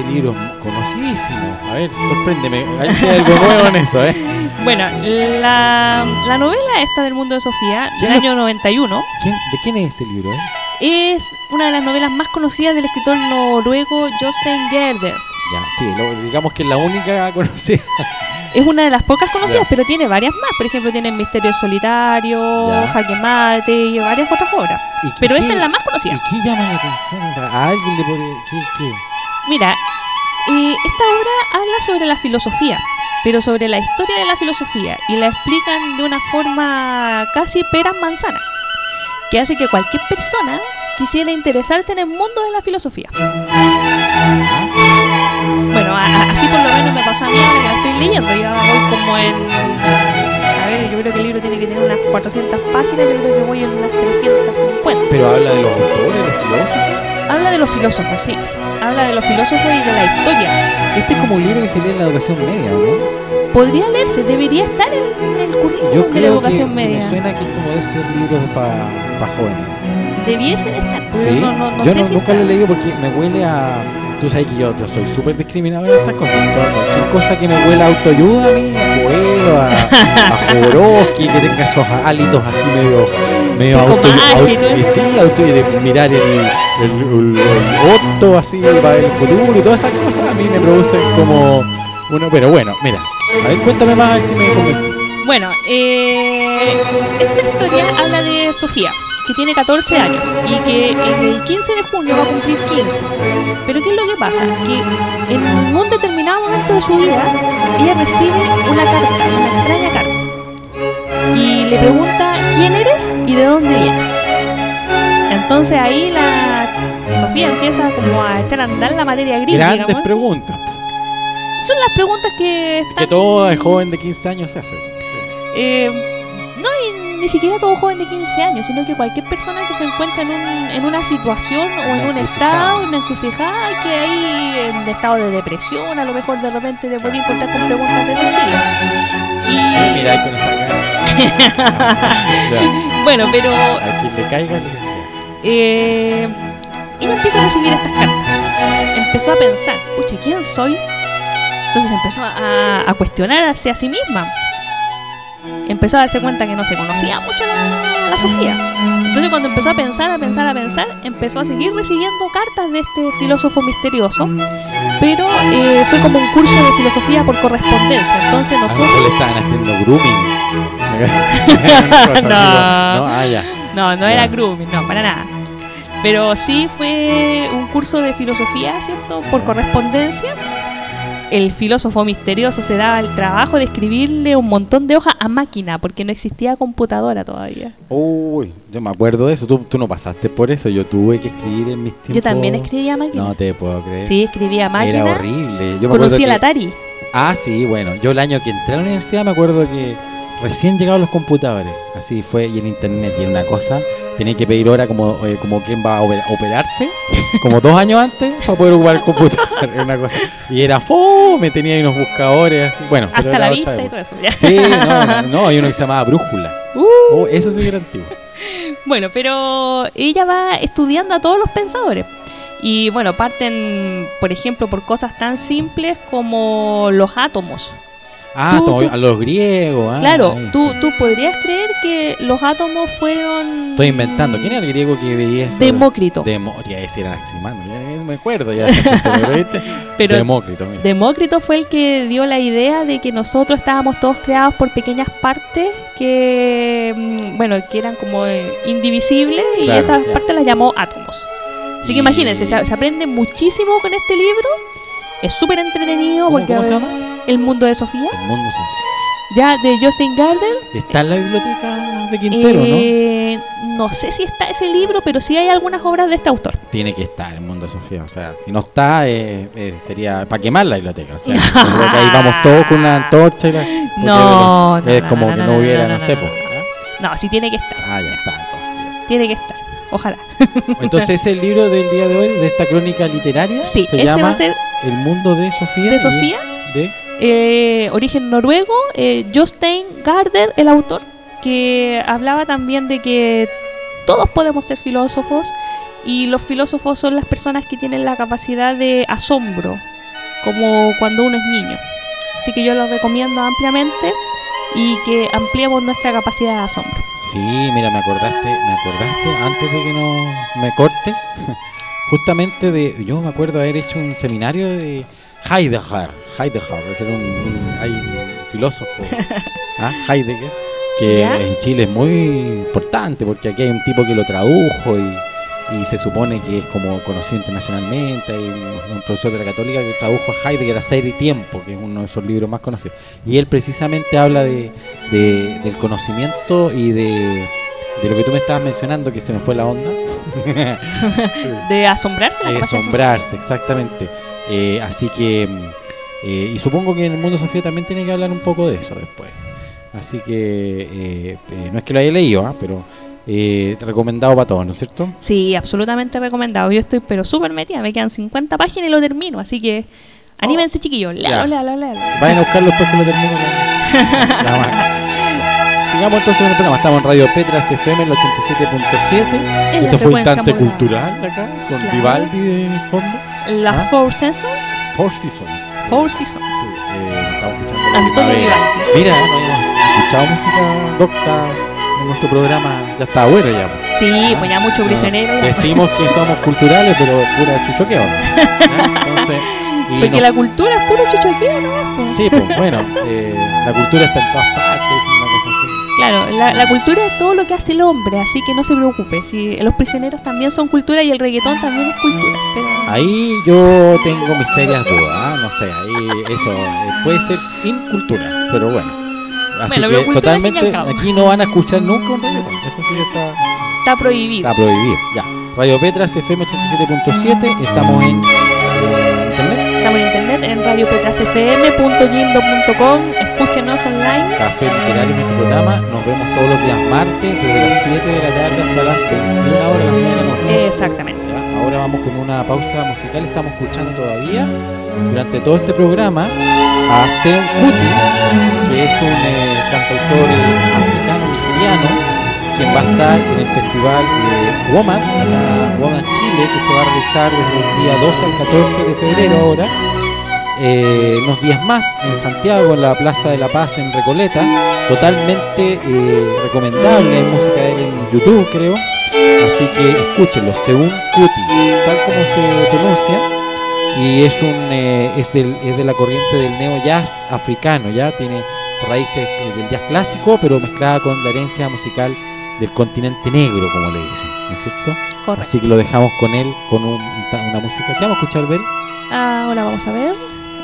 Uy, ese libro es conocidísimo. A ver, sorpréndeme. Hay algo nuevo en eso, ¿eh? Bueno, la, la novela esta del mundo de Sofía, del ¿Quién lo- año 91, ¿Quién- ¿De quién es ese libro? eh? es una de las novelas más conocidas del escritor noruego Jostein Gerder. Ya, sí, lo- digamos que es la única conocida. Es una de las pocas conocidas, Ya. pero tiene varias más. Por ejemplo, tiene Misterio Solitario, Ya. Jaque Mate y varias otras obras. ¿Y qué- Pero esta es la más conocida. ¿Y qué llama la atención? ¿A alguien le puede.? ¿Qué, qué? Mira, eh, esta obra habla sobre la filosofía, pero sobre la historia de la filosofía y la explican de una forma casi peras manzana, que hace que cualquier persona quisiera interesarse en el mundo de la filosofía. Bueno, a- a- así por lo menos me pasó a mí ahora que la estoy leyendo. Ya voy como en. Ver, yo creo que el libro tiene que tener unas 400 páginas, yo creo que voy en unas 350. Pero habla de los autores, los filósofos. Habla de los filósofos, sí. Habla de los filósofos y de la historia. Este es como un libro que se lee en la educación media, ¿o ¿no? Podría leerse, debería estar en el currículum Yo de la que educación media. me suena que es como de ser libros para jóvenes. Debiese de estar, pero Sí, no, no, no yo sé no- si nunca está. lo he leído porque me huele a... Tú sabes que yo, yo soy súper discriminador en estas cosas. Todo- Cualquier cosa que me huele a autoayuda a mí, Coelho, a, a que tenga esos hálitos así medio... medio Psicomagia y sí, auto, y de mirar el, el, el, así para el futuro y todas esas cosas a mí me producen como... Uno, pero bueno, mira, a ver, cuéntame más a ver si me convencí. Bueno, eh, esta historia habla de Sofía, que tiene 14 años y que el 15 de junio va a cumplir 15. Pero ¿qué es lo que pasa? Que en un determinado momento de su vida, ella recibe una carta, una extraña carta. Y le pregunta quién eres y de dónde vienes. Entonces ahí la Sofía empieza como a echar a andar la materia gris. Grandes digamos. preguntas. Son las preguntas que están Que todo joven de 15 años se hace. Eh, no hay ni siquiera todo joven de 15 años, sino que cualquier persona que se encuentra en, un- en una situación o en un estado, una encrucijada, que hay en estado de depresión, a lo mejor de repente te puede encontrar con preguntas de ese estilo. Y Mira ahí con esa bueno, pero a quien le caiga, le eh, ella empieza a recibir estas cartas. Empezó a pensar, pucha, ¿quién soy? Entonces empezó a, a cuestionarse a sí misma. Empezó a darse cuenta que no se conocía mucho la, la Sofía. Entonces cuando empezó a pensar, a pensar, a pensar, empezó a seguir recibiendo cartas de este filósofo misterioso. Pero eh, fue como un curso de filosofía por correspondencia. Ences A lo nosotros... le estaban haciendo grooming. No. no, ah, ya. No, no Ya. era grooming, no, para nada. Pero sí fue un curso de filosofía, ¿cierto? Por correspondencia. El filósofo misterioso se daba el trabajo de escribirle un montón de hojas a máquina, porque no existía computadora todavía. Uy, yo me acuerdo de eso. Tú, tú no pasaste por eso. Yo tuve que escribir en mis tiempos. Yo también escribía a máquina. No te puedo creer. sí, escribía a máquina. Era horrible. Yo me acuerdo Conocí el que- Atari. Ah, sí, bueno. Yo el año que entré a la universidad me acuerdo que recién llegaban los computadores. Así fue. Y el internet. Y era una cosa. Tenía que pedir hora como, eh, como quien va a oper- operarse. Como dos años antes. Para poder ocupar el computador. Era una cosa. Y era fome. Tenía ahí unos buscadores. Así. Bueno. Hasta la vista y todo eso. ya. Sí, no, no, no, hay uno que se llamaba Brújula. Uh. Oh, eso sí que era antiguo. Bueno, pero ella va estudiando a todos los pensadores. Y bueno, parten, por ejemplo, por cosas tan simples como los átomos. Ah, Tú- como tú- a los griegos. ah, claro, ahí, tú, tú podrías creer que los átomos fueron... Estoy inventando. ¿Quién era el griego que veía eso? Demócrito. Demo ya ese era me acuerdo ya. pero Demócrito, mira. Demócrito fue el que dio la idea de que nosotros estábamos todos creados por pequeñas partes que, mm, bueno, que eran como eh, indivisibles y Claro, esas ya. partes las llamó átomos. Así que Y- imagínense, se, se aprende muchísimo con este libro. Es súper entretenido ¿Cómo, porque cómo se llama? El mundo de Sofía, El mundo social. ya de Justin Gardner. Está en la biblioteca de Quintero, Eh, ¿no? sé si está ese libro, pero sí hay algunas obras de este autor. ¿no? Tiene que estar el mundo de Sofía. O sea, si no está, eh, eh, sería para quemar la biblioteca. O sea, creo que ahí vamos todos con una antorcha y la. No, no, Es no, como no, que no, no, no, hubiera, no, no, no, sé, no, po, no. No, sí tiene que estar. Ah, ya está, entonces. Tiene que estar. Ojalá. ya. Entonces, el libro del día de hoy, de esta crónica literaria. Sí, se ese llama va a ser El mundo de Sofía. de Sofía. De, eh, origen noruego, eh, Jostein Gardner, el autor, que hablaba también de que todos podemos ser filósofos y los filósofos son las personas que tienen la capacidad de asombro, como cuando uno es niño. Así que yo lo recomiendo ampliamente y que ampliemos nuestra capacidad de asombro. Sí, mira, me acordaste, me acordaste antes de que no me cortes, justamente de, yo me acuerdo haber hecho un seminario de Heidegger, Heidegger, que era un, un- hay un filósofo, ¿ah? Heidegger, que ¿Ya? en Chile es muy importante porque aquí hay un tipo que lo tradujo y, y se supone que es como conocido internacionalmente. Hay un, un profesor de la Católica que tradujo a Heidegger a Ser y Tiempo, que es uno de esos libros más conocidos. Y él precisamente habla de, de- del conocimiento y de, de lo que tú me estabas mencionando, que se me fue la onda. De asombrarse capacidad asombrarse, exactamente. Eh, así que, mm, eh, y supongo que en el mundo Sofía también tiene que hablar un poco de eso después. Así que, eh, eh, no es que lo haya leído, ¿ah? pero eh, recomendado para todos, ¿no es cierto? Sí, absolutamente recomendado. Yo estoy pero súper metida, me quedan 50 páginas y lo termino, así que anímense chiquillos, léalo, Oh. Léalo, léalo. Vayan a buscarlo después que lo termine. la-. Sigamos entonces con el programa. Estamos en Radio Petras FM, el 87.7. En la Esto fue frecuencia instante cultural acá, con Claro. Vivaldi de fondo. Las ¿Ah? Four Seasons. Four Seasons. Four Seasons. Sí, eh, estamos escuchando Antonio. Vivaldi. Mira, no habíamos escuchado música docta en nuestro programa. Ya está bueno ya. Sí, ¿Ah? pues ya mucho No, prisionero. ya. Decimos que somos culturales, pero pura chuchoqueo. ¿no? ¿Ya? Entonces, Porque nos- la cultura es puro chuchoqueo, ¿no? Sí, pues bueno, eh, la cultura está en todas partes. Claro, la, la cultura es todo lo que hace el hombre, así que no se preocupe. Si los prisioneros también son cultura y el reggaetón también es cultura. Pero Ahí yo tengo mis serias dudas, ¿ah? no sé, ahí eso eh, puede ser incultura, pero bueno. Así Bueno, pero que totalmente, aquí no van a escuchar nunca un reggaetón, eso sí está, está prohibido. está prohibido. Ya, Radio Petras FM 87.7, estamos en internet en radiopetrasfm.gimdo.com. Escúchenos online. Café Literario en este programa, nos vemos todos los días martes desde las 7 de la tarde hasta las 21 horas, las 9 de la noche. Exactamente. Ya, Ahora vamos con una pausa musical. Estamos escuchando todavía durante todo este programa a Seon Kuti, que es un eh, cantautor africano nigeriano, quien va a estar en el festival de Woman, acá Woman Chile, que se va a realizar desde el día 12 al 14 de febrero ahora. Eh, unos días más en Santiago, en la Plaza de la Paz en Recoleta, totalmente eh, recomendable, hay música de él en YouTube creo, Así que escúchenlo, según Cuti, tal como se pronuncia, y es un eh, es, del, es de la corriente del neo jazz africano, ya tiene raíces eh, del jazz clásico, pero mezclada con la herencia musical del continente negro, como le dicen, ¿no es cierto? Correcto. Así que lo dejamos con él, con un- una música. ¿Qué vamos a escuchar, Bel? Ahora vamos a ver.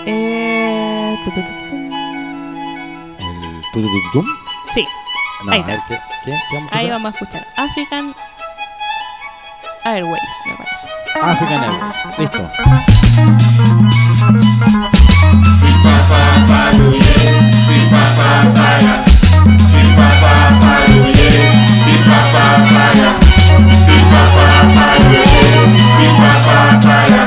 Eh. El tutututum. Sí, No, Ahí a está. ver, ¿qué, qué, qué vamos a ahí escuchar? vamos a escuchar African Airways, me parece. African Airways. Listo. Thank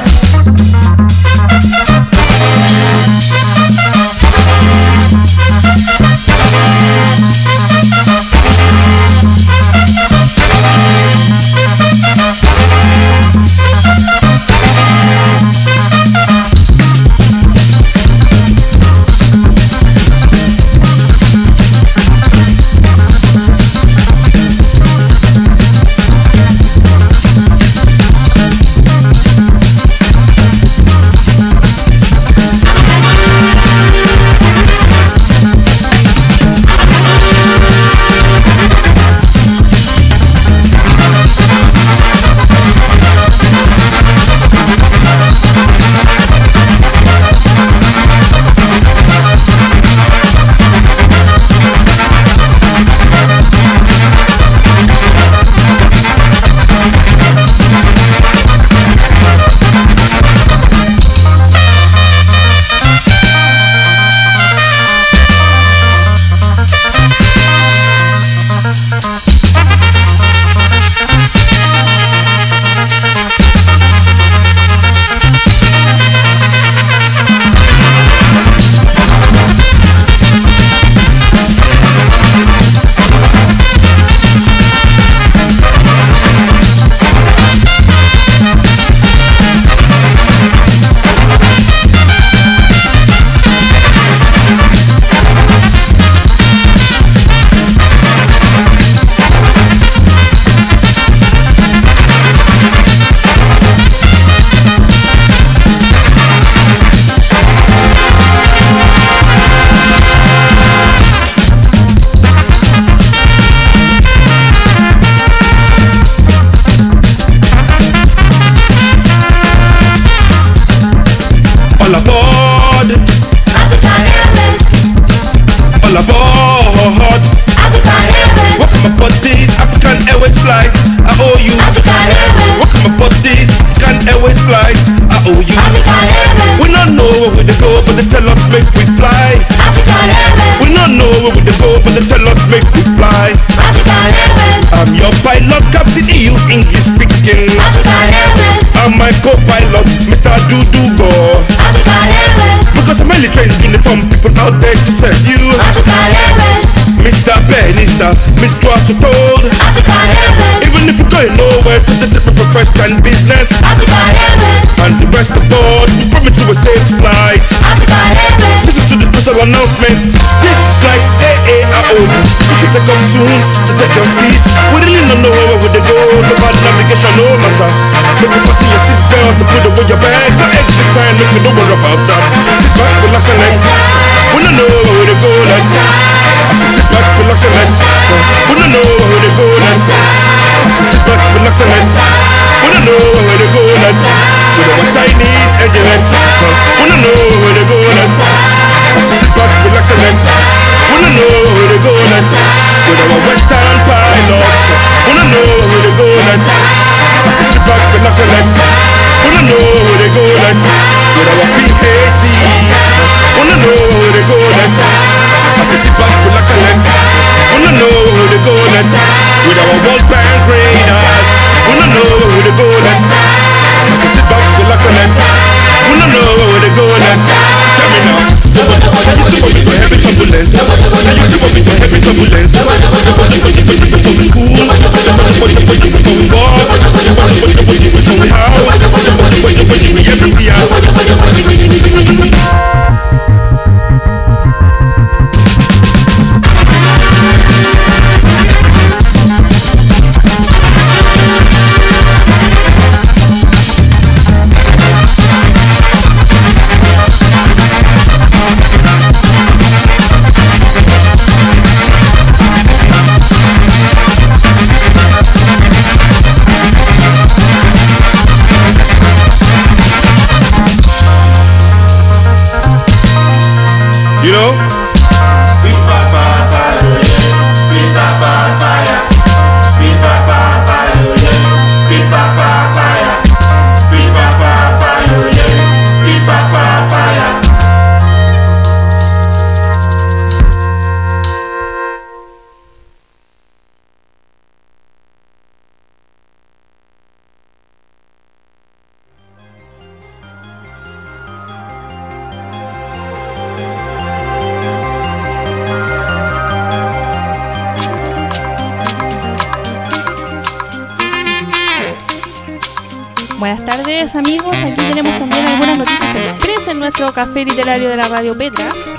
Petras.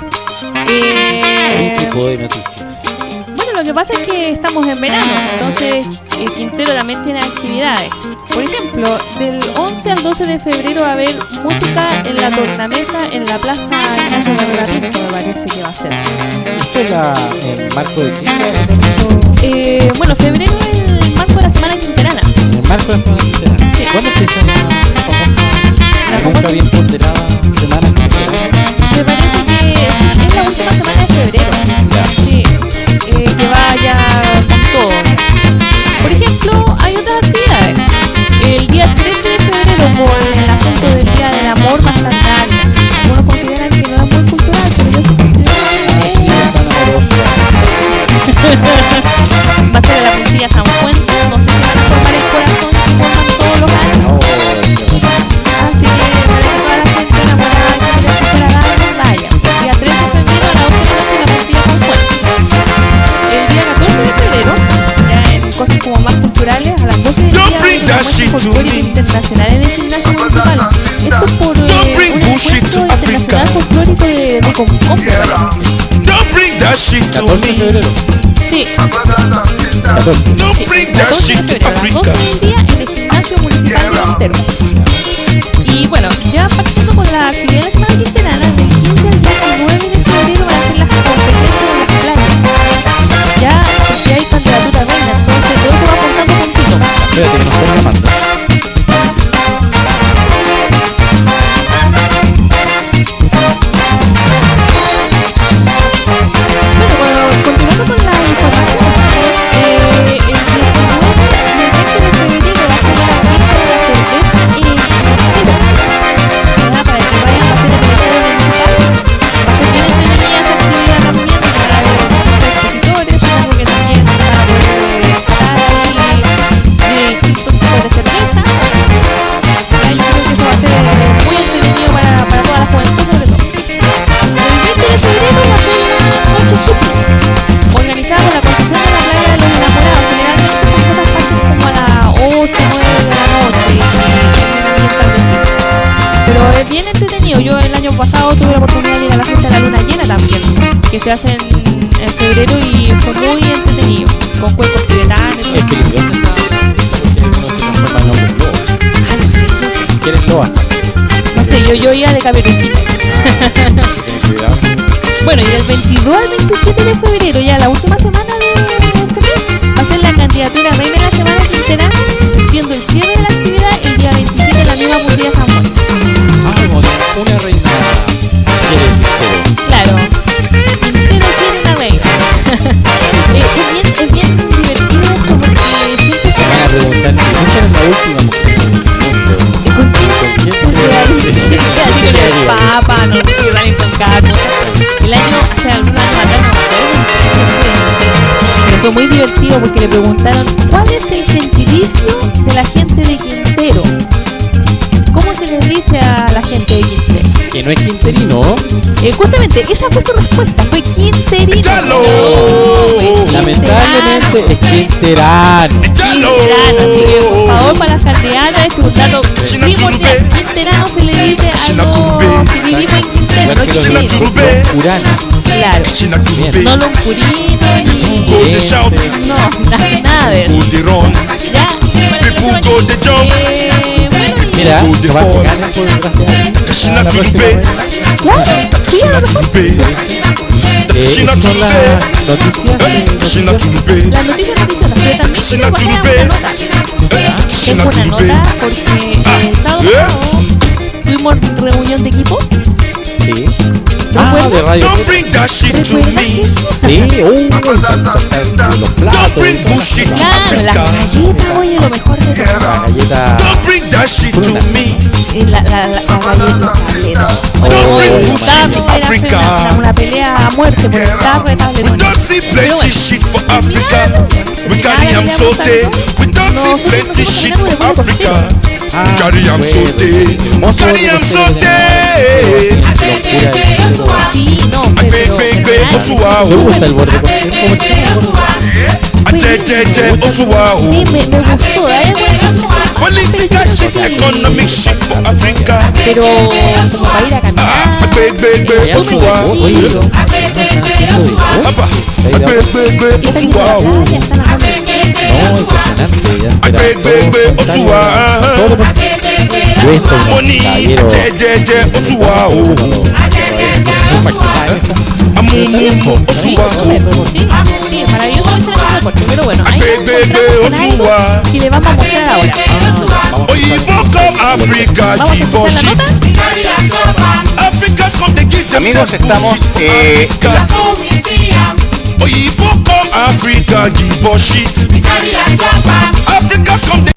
Eh, de noticias? Bueno, lo que pasa es que estamos en verano, entonces eh, Quintero también tiene actividades. Por ejemplo, del 11 al 12 de febrero va a haber música en la tornamesa en la Plaza Ignacio Garrapito, me parece que va a ser. ¿Esto es la, el marco de qué? Eh, bueno, febrero es el marco de la Semana Quinterana. ¿El marco de la Semana Quinterana? Sí. ¿Cuándo empieza? that shit to. Sí. 14. Don't bring that shit to Africa. en el gimnasio municipal de Monterrey. Y bueno, ya partiendo con las actividades más magisterianas del 15 al 19 de febrero van a ser las competencias de las playas. Ya, porque hay temperatura buena, entonces todo se va aportando contigo. Espérate, nos están llamando. Pasado tuve la oportunidad de ir a la fiesta de la luna llena también, que se hace en, en febrero y fue muy entretenido, con cuerpos tibetanos. Es esa. Ah, no sé, yo- ¿Quieres loba? no sé, yo, yo iba de caperucita. Ten cuidado. Bueno, y del 22 al 27 de febrero, ya la última semana de este mes, va a ser la candidatura reina de la semana quintera, siendo el cierre de la actividad el día 27 en la misma Burría San Juan. Ah, como una reina Ahí- así con el Papa, no año, hace acuerdo, pero fue muy divertido porque le preguntaron cuál es el gentilicio de la gente de Quintero. ¿Cómo se les dice a la gente de Quintero? Que no es quinterino. Eh, justamente, esa fue su respuesta, fue Quinterino. Lamentablemente es quinterano. Quinterano, así que por favor para las candidatas este es un dato primordial. Quinterano se le dice a los que vivimos en Quintero, no curanos. Claro, no People go ni... No, na- nada de eso. Run. Ya, que Mira, fall. pegar por gracias a China la próxima claro, sí, a China lo mejor. Eh, son las noticias China noticias. Las noticias noticiosas, pero también China quiero poner una nota. Es Turbe. nota porque el sábado ¿Eh? tuvimos reunión de equipo. Sí. Ah, de radio. Don't bring that shit to ¿Recuerdas me. Sí, uh, saltar los platos. Don't bring bullshit to Africa. galletas, oye, lo mejor de todo. La galleta. Don't bring that shit to me. Eh, La, la, la, la galleta. Don't Oh, bring bullshit to Africa. una, pelea a muerte por el tarro de tabletón. Don't see Pero plenty bueno, shit for Africa. We carry am so day. We don't see plenty shit for Africa. Ah, Carry am so day. Hermoso Carry am so Sí, no, pero... ¿Te gusta el borde che, Osuahu. Sí, me, me gustó, ¿eh? Political shit, economic shit for Africa. Pero como para ir a caminar... No, impresionante. Ya espera Big, big, big, todo lo Osuahu. todo lo- Yo esto es un Money, caballero. che, che, che, Osuahu. No imaginaba esa. Amu, mu, mu, Osuahu. Sí, maravilloso deporte, pero bueno, ahí Osuwa. que le vamos a mostrar ahora. Africa, Vamos a give us escuchar la shit. nota. Africans come, they give Amigos, estamos eh, en la Africa. Give shit. Come,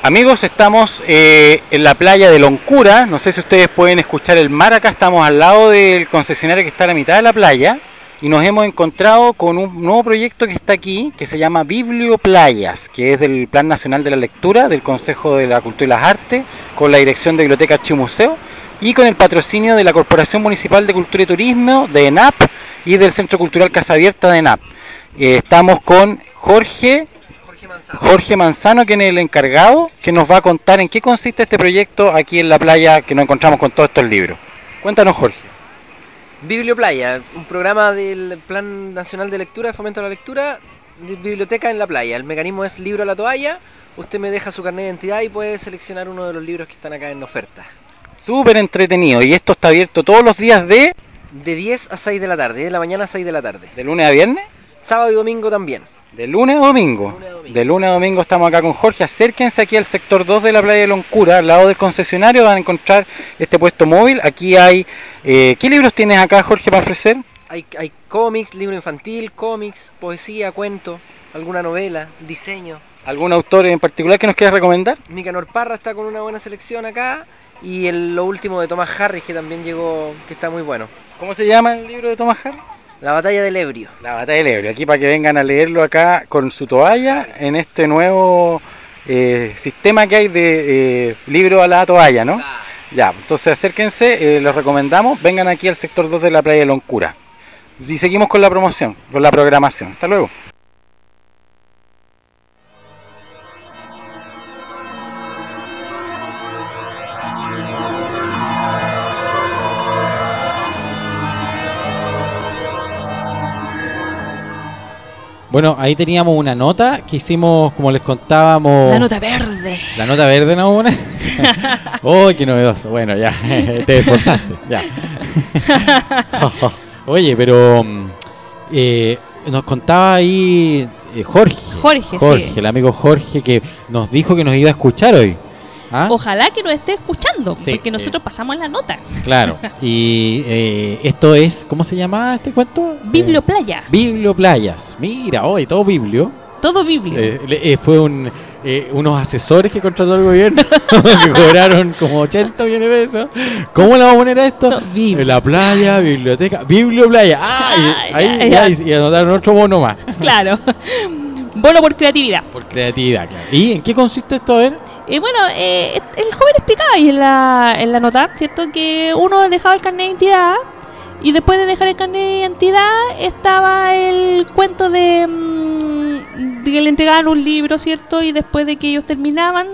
Amigos, estamos eh, en la playa de Loncura. No sé si ustedes pueden escuchar el mar acá. Estamos al lado del concesionario que está a la mitad de la playa. Y nos hemos encontrado con un nuevo proyecto que está aquí, que se llama Biblioplayas, que es del Plan Nacional de la Lectura, del Consejo de la Cultura y las Artes, con la dirección de Biblioteca Archivo y con el patrocinio de la Corporación Municipal de Cultura y Turismo, de ENAP, y del Centro Cultural Casa Abierta de ENAP. Eh, estamos con Jorge Jorge Manzano, quien es el encargado, que nos va a contar en qué consiste este proyecto aquí en la playa que nos encontramos con todos estos libros. Cuéntanos, Jorge. Biblioplaya, un programa del Plan Nacional de Lectura, de Fomento a la Lectura, de Biblioteca en la Playa. El mecanismo es libro a la toalla, usted me deja su carnet de identidad y puede seleccionar uno de los libros que están acá en oferta. Súper entretenido y esto está abierto todos los días de, De 10 a 6 de la tarde, de la mañana a 6 de la tarde. de lunes a viernes. Sábado y domingo también. De lunes a domingo. Lunes a domingo. De lunes a domingo estamos acá con Jorge. Acérquense aquí al sector 2 de la playa de Loncura, al lado del concesionario van a encontrar este puesto móvil. Aquí hay... eh, ¿Qué libros tienes acá, Jorge, para ofrecer? Hay, hay cómics, libro infantil, cómics, poesía, cuento, alguna novela, diseño. ¿Algún autor en particular que nos quieras recomendar? Nicanor Parra está con una buena selección acá. Y el, lo último de Thomas Harris que también llegó, que está muy bueno. ¿Cómo se llama el libro de Thomas Harris? La batalla del Ebrio. La batalla del Ebro, aquí para que vengan a leerlo acá con su toalla en este nuevo eh, sistema que hay de eh, libro a la toalla, ¿no? Ya, entonces acérquense, eh, los recomendamos, vengan aquí al sector 2 de la playa de Loncura. Y seguimos con la promoción, con la programación. Hasta luego. Bueno, ahí teníamos una nota que hicimos, como les contábamos. La nota verde. La nota verde, ¿no? Una. ¡Uy, qué novedoso! Bueno, ya, te esforzaste, ya. Oye, pero mm, eh, nos contaba ahí eh, Jorge. Jorge, Jorge, sí. el amigo Jorge que nos dijo que nos iba a escuchar hoy. ¿Ah? Ojalá que nos esté escuchando, Sí, porque nosotros pasamos la nota. Claro. Y eh, esto es, ¿cómo se llama este cuento? Biblioplaya. Biblioplayas. Mira, hoy todo biblio. Todo biblio. Eh, eh, fue un, eh, unos asesores que contrató el gobierno que cobraron como 80 millones de pesos. ¿Cómo le vamos a poner a esto? To- la playa, biblioteca, biblioplaya. Ah, y, Ah, ahí ya, ya, y, y anotaron otro bono más. Claro. Bono por creatividad. Por creatividad, claro. ¿Y en qué consiste esto? A ver. Y bueno, eh, el joven explicaba ahí en la, en la nota, ¿cierto? Que uno dejaba el carnet de identidad y después de dejar el carnet de identidad estaba el cuento de, mm, de que le entregaban un libro, ¿cierto? Y después de que ellos terminaban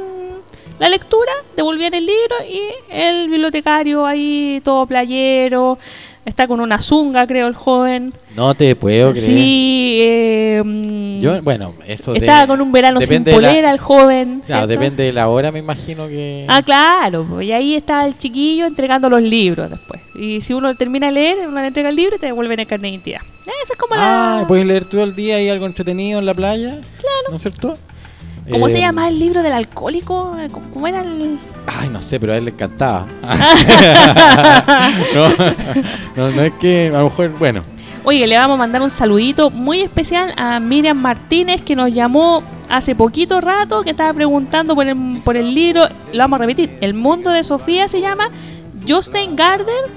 la lectura, devolvían el libro y el bibliotecario ahí todo playero, está con una zunga, creo, el joven. No te puedo creer. Sí, eh, mm, Yo, bueno, eso de- estaba con un verano sin de la- polera el joven. Claro, depende de la hora, me imagino que. Ah, claro, y ahí está el chiquillo entregando los libros después. Y si uno termina de leer, uno le entrega el libro y te devuelven el carnet de identidad. Esa es como Ah, la... puedes leer todo el día y algo entretenido en la playa. Claro. ¿No es cierto? ¿Cómo se Eh, llama el libro del alcohólico? ¿Cómo, cómo era el...? Ay, no sé, pero a él le encantaba. no, no, no es que, a lo mejor, bueno. Oye, le vamos a mandar un saludito muy especial a Miriam Martínez que nos llamó hace poquito rato, que estaba preguntando por el, por el libro, lo vamos a repetir, El mundo de Sofía se llama Jostein Garder,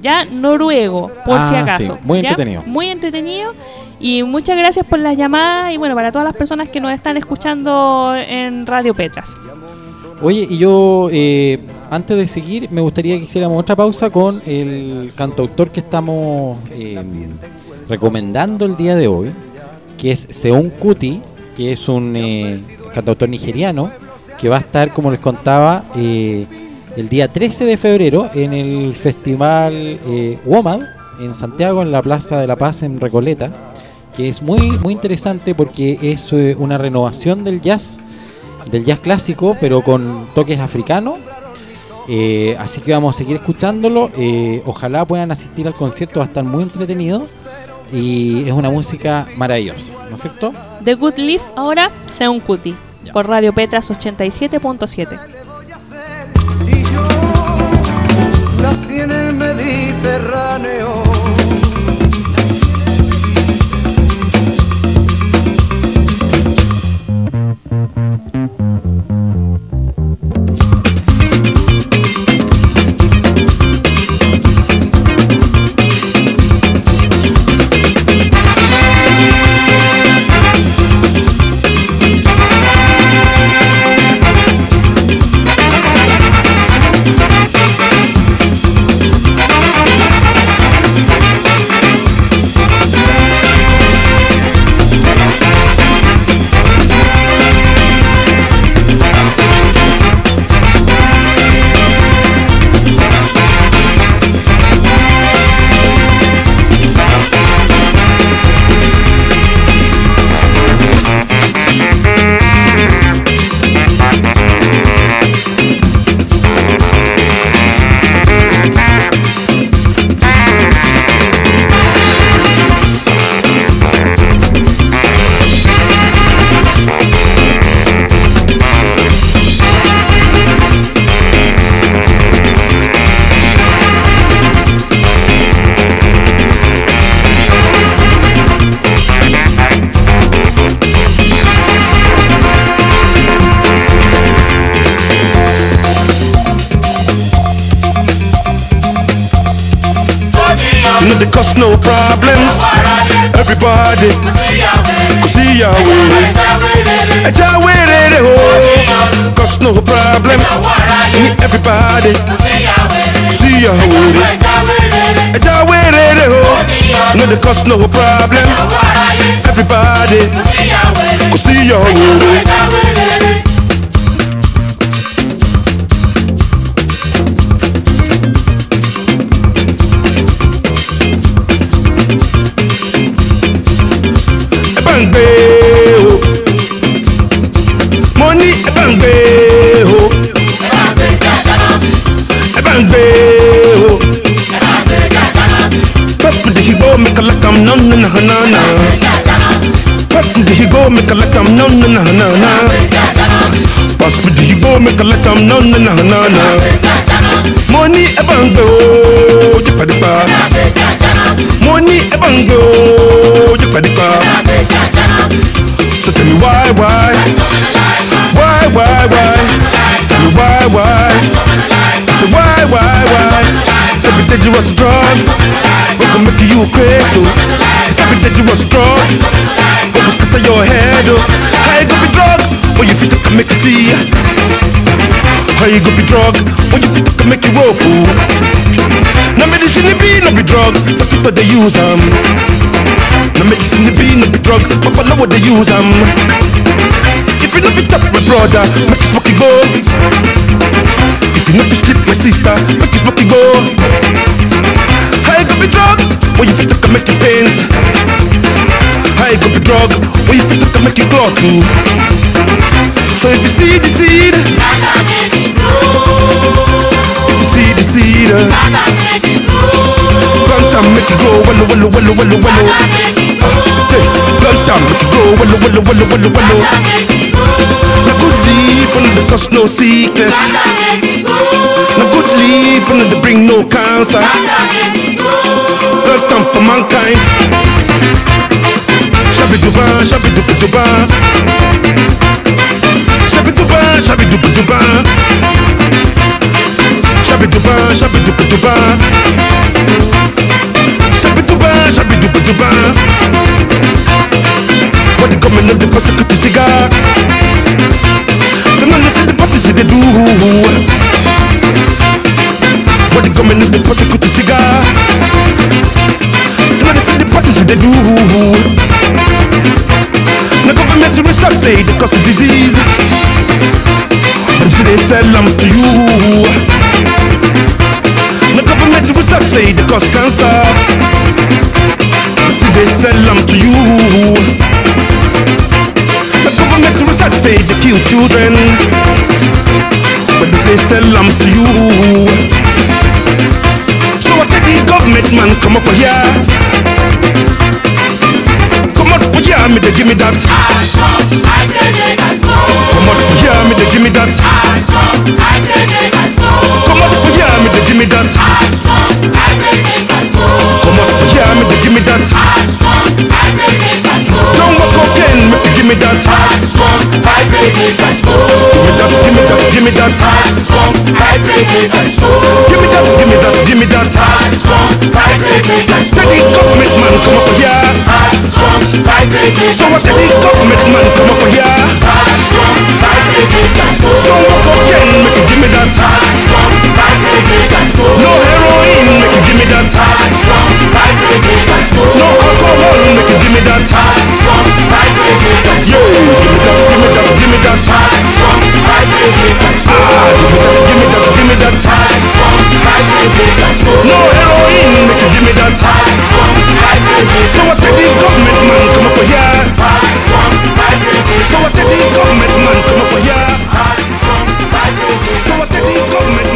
ya noruego, por Ah, si acaso. sí, muy ¿ya? entretenido. Muy entretenido. Y muchas gracias por las llamadas y bueno, para todas las personas que nos están escuchando en Radio Petras. Oye, y yo, eh, antes de seguir, me gustaría que hiciéramos otra pausa con el cantautor que estamos eh, recomendando el día de hoy, que es Seun Kuti, que es un eh, cantautor nigeriano, que va a estar, como les contaba, eh, el día 13 de febrero en el festival eh, WOMAD en Santiago, en la Plaza de la Paz en Recoleta, que es muy, muy interesante porque es una renovación del jazz del jazz clásico, pero con toques africanos. Eh, así que vamos a seguir escuchándolo. Eh, ojalá puedan asistir al concierto, va a estar muy entretenido. Y es una música maravillosa, ¿no es cierto? The Good Leaf ahora, Seun Kuti, por Radio Petras 87.7. Si yo nací en el Mediterráneo, cause no problem. Everybody, cause see ya Higo, make a let them no na na na na. Pass me the higo, make a let them no na na na na. Money e bango, jipa dipa. Money e bango, dipa. So tell me why, why, why, why, why? Tell me why, why? Say why, why, why? It's a dangerous drug. What can make you crazy? It's a dangerous drug. What was cut your head? Oh, how you gonna be drug? When you fit to make it see? How you gonna be drug? When you fit to make you rope? oh? Medicine be no be drug, but people they use 'em. Now medicine be no be drug, but follow what they use 'em. If you know fit up my brother, make you smoke it go. If you know fit sleep my sister, make you smoke it go. How you gonna be drug? When you fit to make you paint. Gonna be drug? When you fit to make you clot too. So if you see the seed, if you see the seed, plant and make it grow, wallow, wallow, wallow, wallow, wallow. Ah, plant and make it grow, wallow, wallow, wallow, wallow, wallow. No good leaf and the cause no sickness. No good leaf and the bring no cancer. Plant and for mankind. Chapidoubin, chapidoubin Chapidoubin, chapidoubin Chapidoubin, chapidoubin Chapidoubin, chapidoubin Moi dis comme un homme de passe que tu cigares T'en as laissé de partir c'est des doux. Moi dis de passe que tu cigares. They do. The government research say they cause a disease. But see they sell them to you. The government research say they cause cancer. But see they sell them to you. The government research say they kill children. But they sell them to you. So what did the government man come up for here? Come out for here, me they give me that. Come out for here, me they give me that. Come out for here, me they give me that. Come out for here, me they give me that. Don't walk cocaine, make you give me that. Give me that, give me that, give me that. Give me that, give me that, give me that. Steady government man come up here. So what did the government man come up here? Don't make you give me that. No heroin, make you give me that. No alcohol, make you give me that. Give me that, give me that, give me that. Ah, give me that, give me that, give me that. No heroin, make you give me that. So what did the government man come here? So what did the government man come up here? So what did the government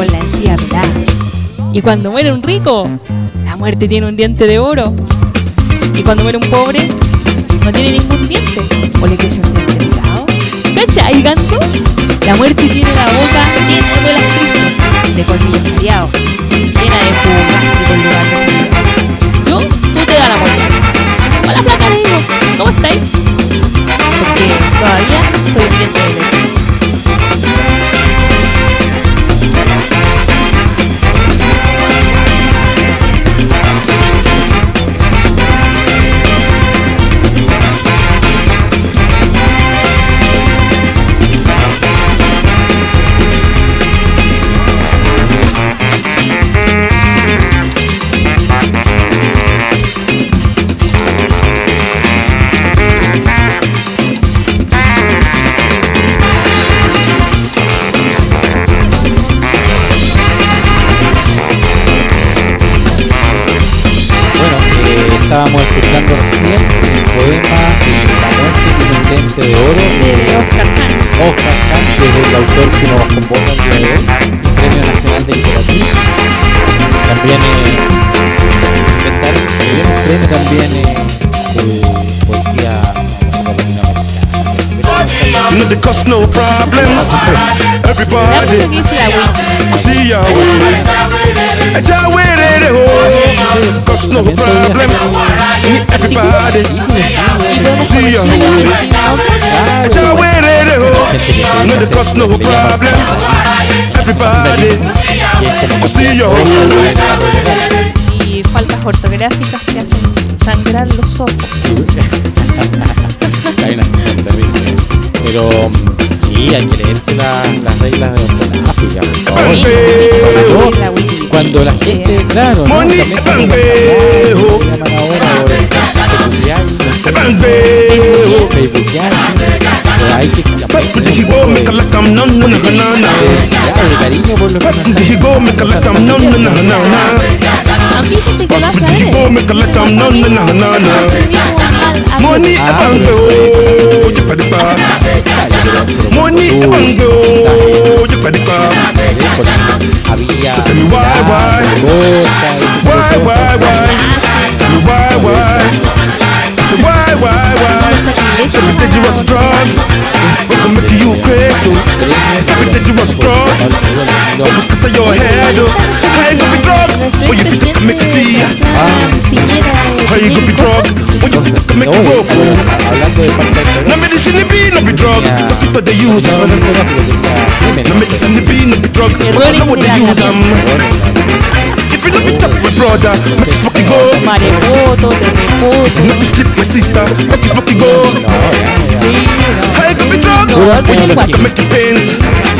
con la encía. Y cuando muere un rico, la muerte tiene un diente de oro. Y cuando muere un pobre, no tiene ningún diente. O le crece un diente picado. ¿Cachai, ganso? La muerte tiene la boca llena de tristes, de colmillos mareados, llena de jugo gástrico en lugar de. Yo, tú te da la muerte. Hola, flaca, le digo. ¿Cómo estáis? Porque Everybody, see ya way. Ja way de ho. Cause no problem. Everybody, see ya way. Ja way de ho. No, they cause no problem. Everybody, see ya way. Y faltas ortográficas que hacen sangrar los ojos. Pero mm, sí, hay que leerse la- las reglas de ortografía, por favor. Cuando la gente, claro, ¿no? También hay que cariño por que mo ní ẹ̀fà ń gbé o ojú pàdípa mo ní ẹ̀fà ń gbé o ojú pàdípa so tell me why why ah. why why why why why. So why, why, why? Some dangerous drug. We can make you crazy. Some dangerous drug. We can cut your head. How you gonna be drug? When you think you can make it see? How you gonna be drug? When you think you can make it falta de No medicine be no be drug. What you thought they use um? No medicine be no be drug. What you know what they use um? If you know fit up my brother, make you smoke it go. If you sleep my sister, make you smoke it go. How you gonna be drug? When you you can make it paint?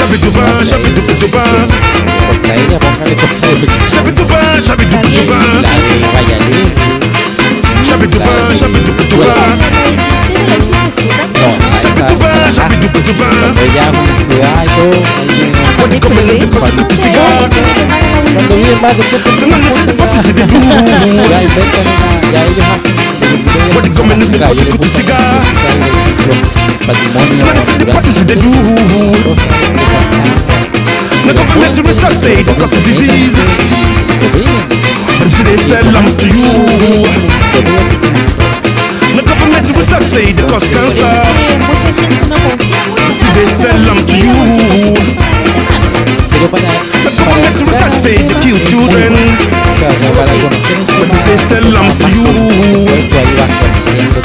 Shabby duba, shabby duba duba. Fuerza Aérea, póngale fuerza aérea. Shabby duba, shabby duba duba. Lance, vaya lejos. Shabby duba, shabby duba duba. No, Shabby duba, shabby duba duba. cuando ya una ciudad y todo, ahí What you coming in the pussy with the cigar? cuando viven más de tres The man is in the personas, party, see the do. ya inventan una, ya ellos hacen What you coming in the pussy with the cigar? patrimonio The man is in the party, see the do. The government research say the cause of disease. But see they sell them to you. The government research say the cause cancer. See they sell them to you. pero para, The government research say they kill children. para, para conocer un But tema they sell them to you. esto ahí vas corrigiendo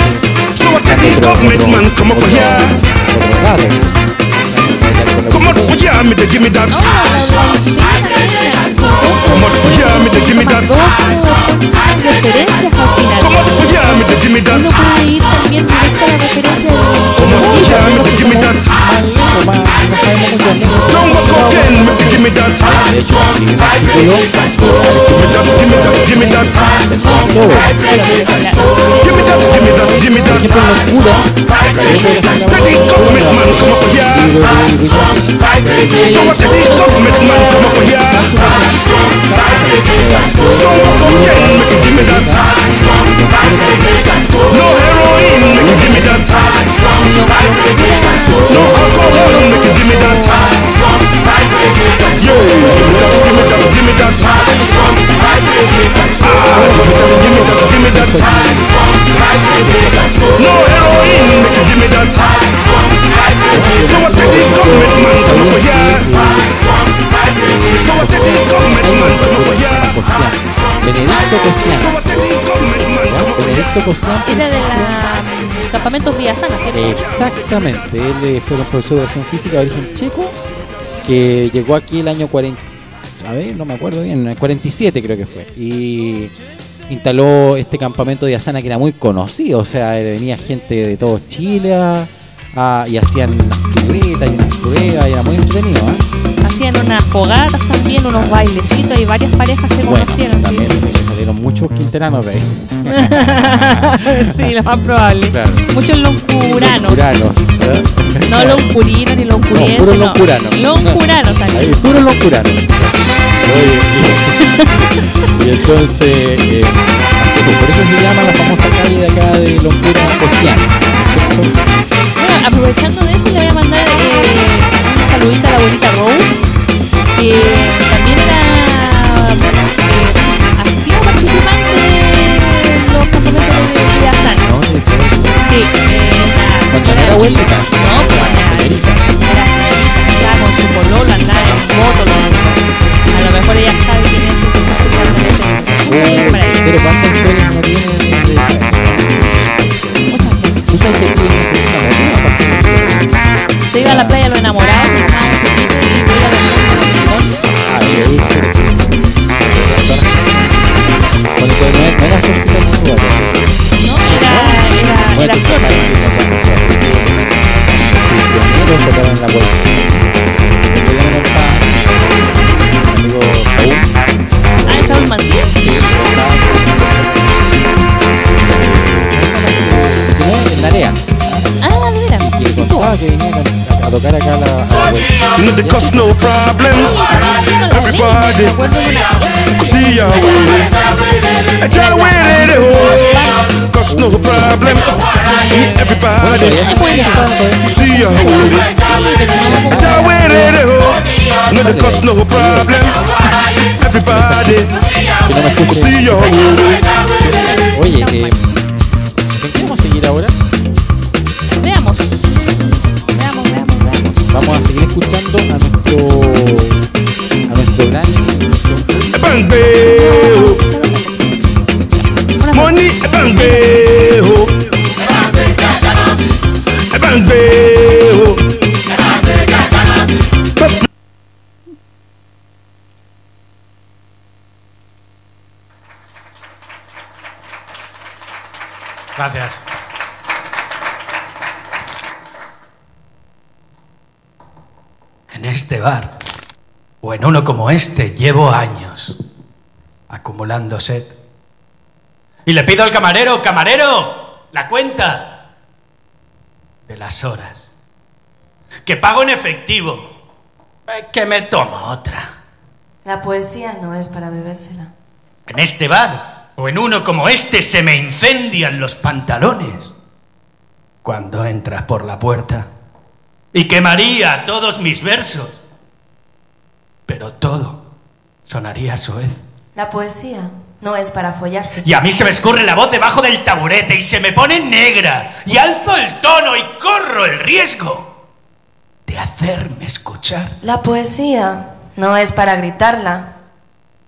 So what the government man come up for here? Come out for here, me give me that. Come out for here, me give me that. Come out for here, me give me that. Come out for here, me give me that. No one cocaine, me give me that. Give me that, give me that, give me that. Give me that, give me that, give me that. Steady government man, come here. Ah. So what the government man come for here? No cocaine, me they give me that. No heroin, me they give me that. No alcohol, me they give me that. Yo, give me that, give me that, give me that. Ah, give me that, give me that, give me that. No heroin, me they give me that. So for here? The government Benedicto Cosian. Benedicto. Era de la campamentos Vía Sana, ¿cierto? Exactamente, él eh, fue un profesor de educación física de origen checo que llegó aquí el año 40, a ver, no me acuerdo bien, el 47 creo que fue. Y instaló este campamento de Asana que era muy conocido, o sea, venía gente de todo Chile a- a- y hacían unas piruetas y unas pruebas y era muy entretenido. ¿ah? Hacían unas fogatas también, unos bailecitos y varias parejas se Bueno, conocieron. también sí, que salieron muchos quinteranos de ahí. sí, lo más probable. Claro. Muchos loncuranos. Loncuranos, ¿eh? No loncurinos ni loncurienses. No, puros no. loncuranos. Loncuranos Ahí, salieron. puro loncurano. Oye, y, entonces, eh, así, por eso se llama la famosa calle de acá de Loncura Cociana. Aprovechando de eso, le voy a mandar eh, un saludito a la abuelita Rose, que también era eh, activa participante de los campamentos de Vida Sana. No, Sí, eh, la señora era abuelita. No, pues la señorita. era señorita, con su pololo, andaba en moto. lo- a lo mejor ella sabe quién es y que está escuchando. Un saludo para ella. Pero ¿cuántas historias no tiene de Se iba a la playa a los enamorados, se un veía los Ah, te no era- No, prisioneros tocaban la puerta. Amigo Saúl, Ah, Ah. Que a, a tocar acá la, a la. No, cause no problems. Everybody, see ya with it. Ya with it, oh. Cause no problems. Everybody, see ya with it. Ya with it, oh. No, they cause no problems. Everybody, see ya with it. Oye, eh, ¿en qué vamos a seguir ahora? Veamos. Vamos a seguir escuchando a nuestro a nuestro gran Bang, beo. Money, uno como este, llevo años acumulando sed. Y le pido al camarero, camarero, la cuenta de las horas. Que pago en efectivo. Eh, Que me tomo otra. La poesía no es para bebérsela. En este bar, o en uno como este, se me incendian los pantalones cuando entras por la puerta. Y quemaría todos mis versos. Pero todo sonaría soez. La poesía no es para follarse. Y a mí se me escurre la voz debajo del taburete y se me pone negra. Y alzo el tono y corro el riesgo de hacerme escuchar. La poesía no es para gritarla.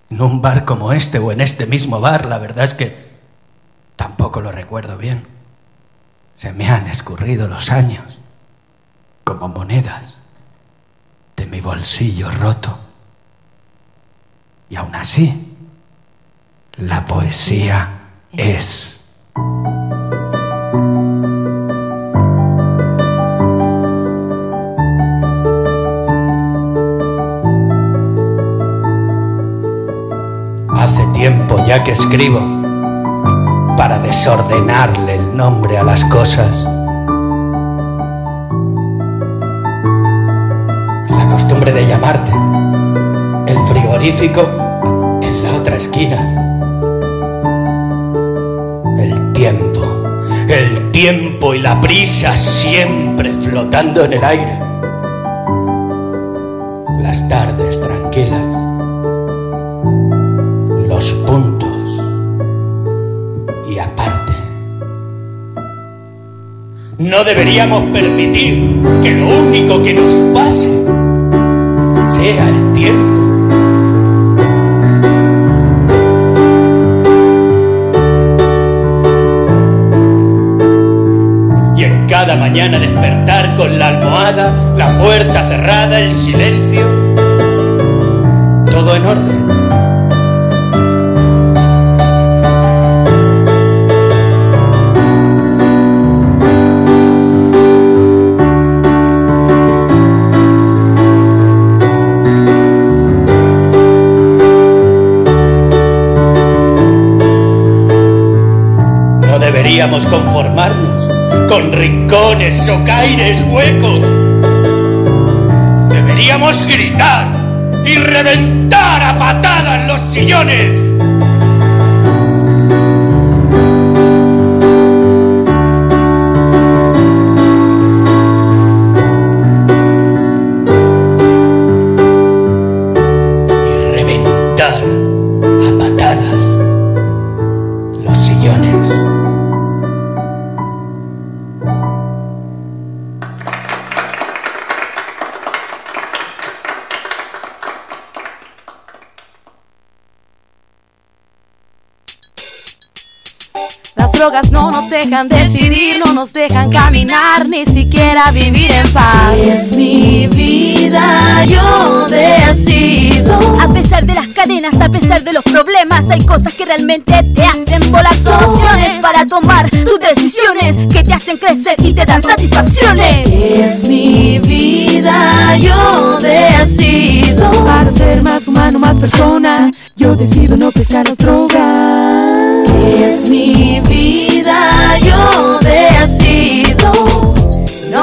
En un bar como este o en este mismo bar, la verdad es que tampoco lo recuerdo bien. Se me han escurrido los años como monedas de mi bolsillo roto. Y aún así, la poesía es. Hace tiempo ya que escribo para desordenarle el nombre a las cosas. La costumbre de llamarte el frigorífico en la otra esquina. El tiempo, el tiempo y la prisa siempre flotando en el aire. Las tardes tranquilas los puntos y aparte. No deberíamos permitir que lo único que nos pase sea el mañana despertar con la almohada, la puerta cerrada, el silencio, todo en orden. Con rincones, socaires, huecos. Deberíamos gritar y reventar a patadas los sillones. Ni siquiera vivir en paz. Es mi vida, yo decido. A pesar de las cadenas, a pesar de los problemas, hay cosas que realmente te hacen volar. Soluciones para tomar tus decisiones que te hacen crecer y te dan satisfacciones. Es mi vida, yo decido. Para ser más humano, más persona, yo decido no pescar las drogas. Es mi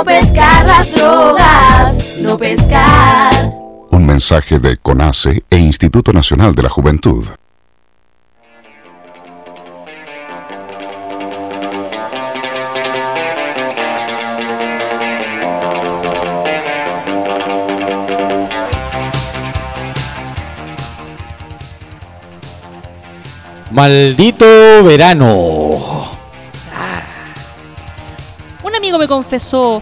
No pescar las drogas, no pescar. Un mensaje de CONACE e Instituto Nacional de la Juventud. Maldito verano. Un amigo me confesó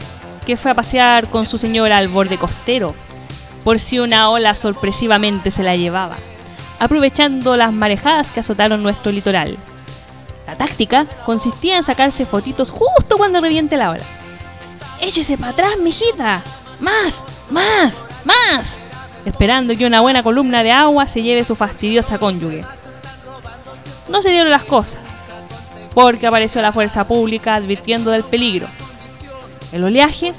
que fue a pasear con su señora al borde costero, por si una ola sorpresivamente se la llevaba, aprovechando las marejadas que azotaron nuestro litoral. La táctica consistía en sacarse fotitos justo cuando reviente la ola. ¡Échese para atrás, mijita! ¡Más! ¡Más! ¡Más! Esperando que una buena columna de agua se lleve su fastidiosa cónyuge. No se dieron las cosas, porque apareció la fuerza pública advirtiendo del peligro. El oleaje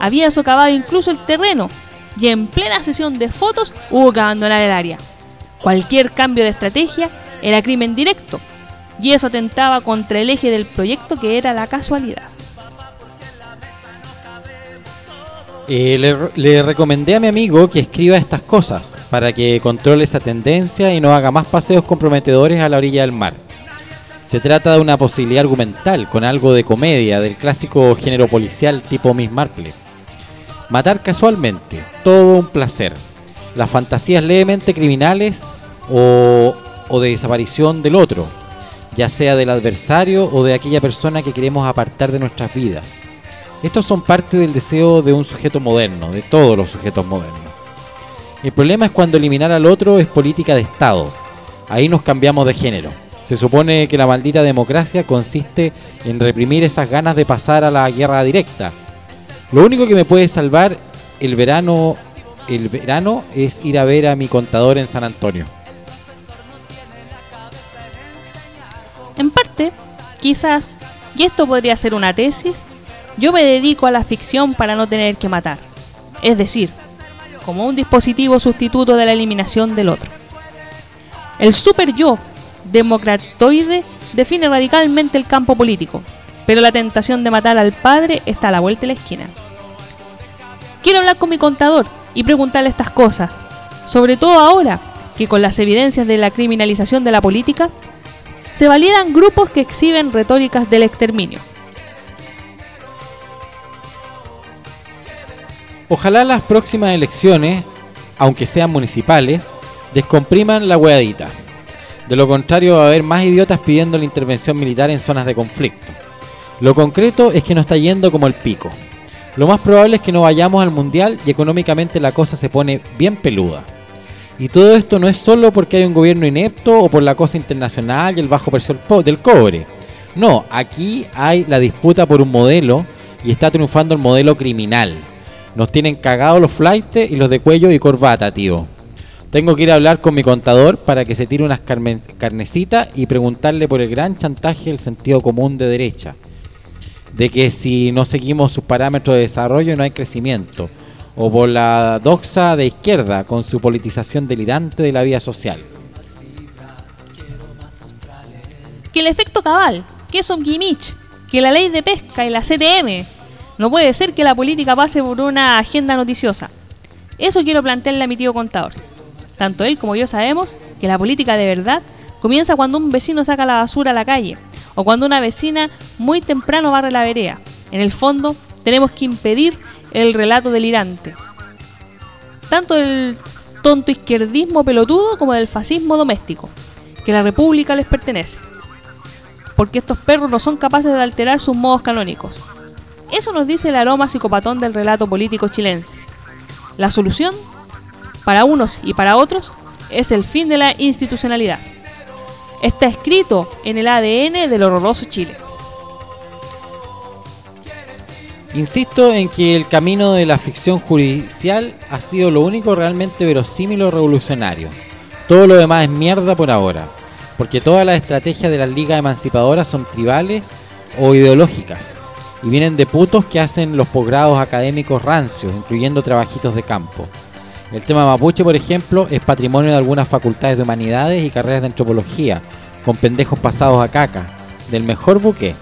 había socavado incluso el terreno y en plena sesión de fotos hubo que abandonar el área. Cualquier cambio de estrategia era crimen directo y eso atentaba contra el eje del proyecto que era la casualidad. Eh, le, le recomendé a mi amigo que escriba estas cosas para que controle esa tendencia y no haga más paseos comprometedores a la orilla del mar. Se trata de una posibilidad argumental con algo de comedia del clásico género policial tipo Miss Marple. Matar casualmente, todo un placer. Las fantasías levemente criminales o, o de desaparición del otro, ya sea del adversario o de aquella persona que queremos apartar de nuestras vidas. Estos son parte del deseo de un sujeto moderno, de todos los sujetos modernos. El problema es cuando eliminar al otro es política de Estado. Ahí nos cambiamos de género. Se supone que la maldita democracia consiste en reprimir esas ganas de pasar a la guerra directa. Lo único que me puede salvar el verano, el verano es ir a ver a mi contador en San Antonio. En parte, quizás, y esto podría ser una tesis, yo me dedico a la ficción para no tener que matar. Es decir, como un dispositivo sustituto de la eliminación del otro. El super yo democratoide define radicalmente el campo político, pero la tentación de matar al padre está a la vuelta de la esquina. Quiero hablar con mi contador y preguntarle estas cosas, sobre todo ahora que con las evidencias de la criminalización de la política, se validan grupos que exhiben retóricas del exterminio. Ojalá las próximas elecciones, aunque sean municipales, descompriman la hueadita. De lo contrario va a haber más idiotas pidiendo la intervención militar en zonas de conflicto. Lo concreto es que no está yendo como el pico. Lo más probable es que no vayamos al mundial y económicamente la cosa se pone bien peluda. Y todo esto no es solo porque hay un gobierno inepto o por la cosa internacional y el bajo precio del cobre. No, aquí hay la disputa por un modelo y está triunfando el modelo criminal. Nos tienen cagados los flightes y los de cuello y corbata, tío. Tengo que ir a hablar con mi contador para que se tire unas carnecitas y preguntarle por el gran chantaje del sentido común de derecha. De que si no seguimos sus parámetros de desarrollo no hay crecimiento. O por la doxa de izquierda con su politización delirante de la vida social. Que el efecto cabal que es un que la ley de pesca y la CTM. No puede ser que la política pase por una agenda noticiosa. Eso quiero plantearle a mi tío contador. Tanto él como yo sabemos que la política de verdad comienza cuando un vecino saca la basura a la calle o cuando una vecina muy temprano barre la vereda. En el fondo, tenemos que impedir el relato delirante. Tanto del tonto izquierdismo pelotudo como del fascismo doméstico, que la república les pertenece. Porque estos perros no son capaces de alterar sus modos canónicos. Eso nos dice el aroma psicopatón del relato político chilensis. La solución, para unos y para otros, es el fin de la institucionalidad. Está escrito en el ADN del horroroso Chile. Insisto en que el camino de la ficción judicial ha sido lo único realmente verosímil o revolucionario. Todo lo demás es mierda por ahora, porque todas las estrategias de las ligas emancipadoras son tribales o ideológicas y vienen de putos que hacen los posgrados académicos rancios, incluyendo trabajitos de campo. El tema mapuche, por ejemplo, es patrimonio de algunas facultades de humanidades y carreras de antropología, con pendejos pasados a caca, del mejor buque.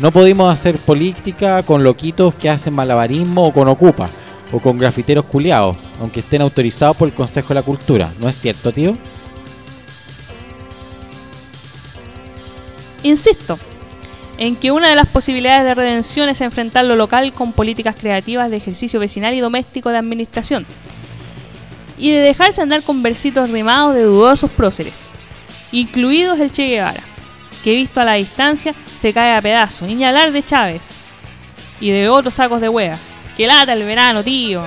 No podemos hacer política con loquitos que hacen malabarismo o con ocupa, o con grafiteros culiados, aunque estén autorizados por el Consejo de la Cultura. ¿No es cierto, tío? Insisto en que una de las posibilidades de redención es enfrentar lo local con políticas creativas de ejercicio vecinal y doméstico de administración, y de dejarse andar con versitos rimados de dudosos próceres, incluidos el Che Guevara, que visto a la distancia se cae a pedazos, ni hablar de Chávez y de otros sacos de hueá. Que lata el verano, tío.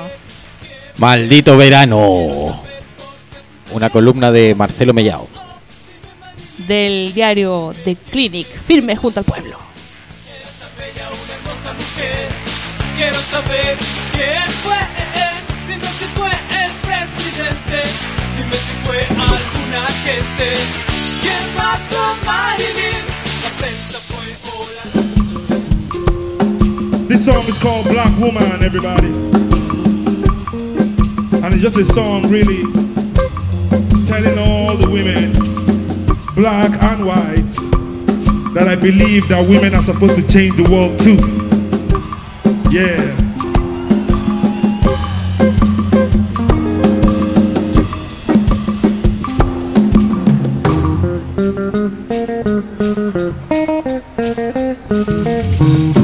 Maldito verano. Una columna de Marcelo Mellao. Del diario The Clinic, firme junto al pueblo. Quiero saber quién fue, dime si fue presidente, dime si fue alguna gente. ¿Quién mató a Marilyn? La prensa fue. This song is called Black Woman, everybody. And it's just a song really telling all the women, black and white, that I believe that women are supposed to change the world too. Yeah. Música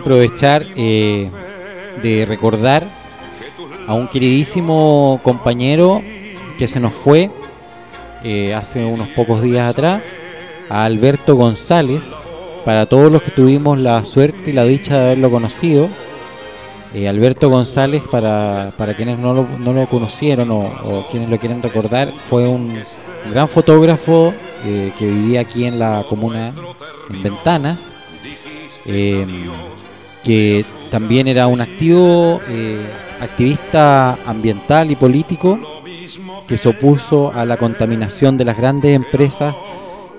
aprovechar eh, de recordar a un queridísimo compañero que se nos fue eh, hace unos pocos días atrás, a Alberto González, para todos los que tuvimos la suerte y la dicha de haberlo conocido. Eh, Alberto González, para, para quienes no lo, no lo conocieron o, quienes lo quieren recordar, fue un gran fotógrafo que vivía aquí en la comuna, en Ventanas, que también era un activo eh, activista ambiental y político que se opuso a la contaminación de las grandes empresas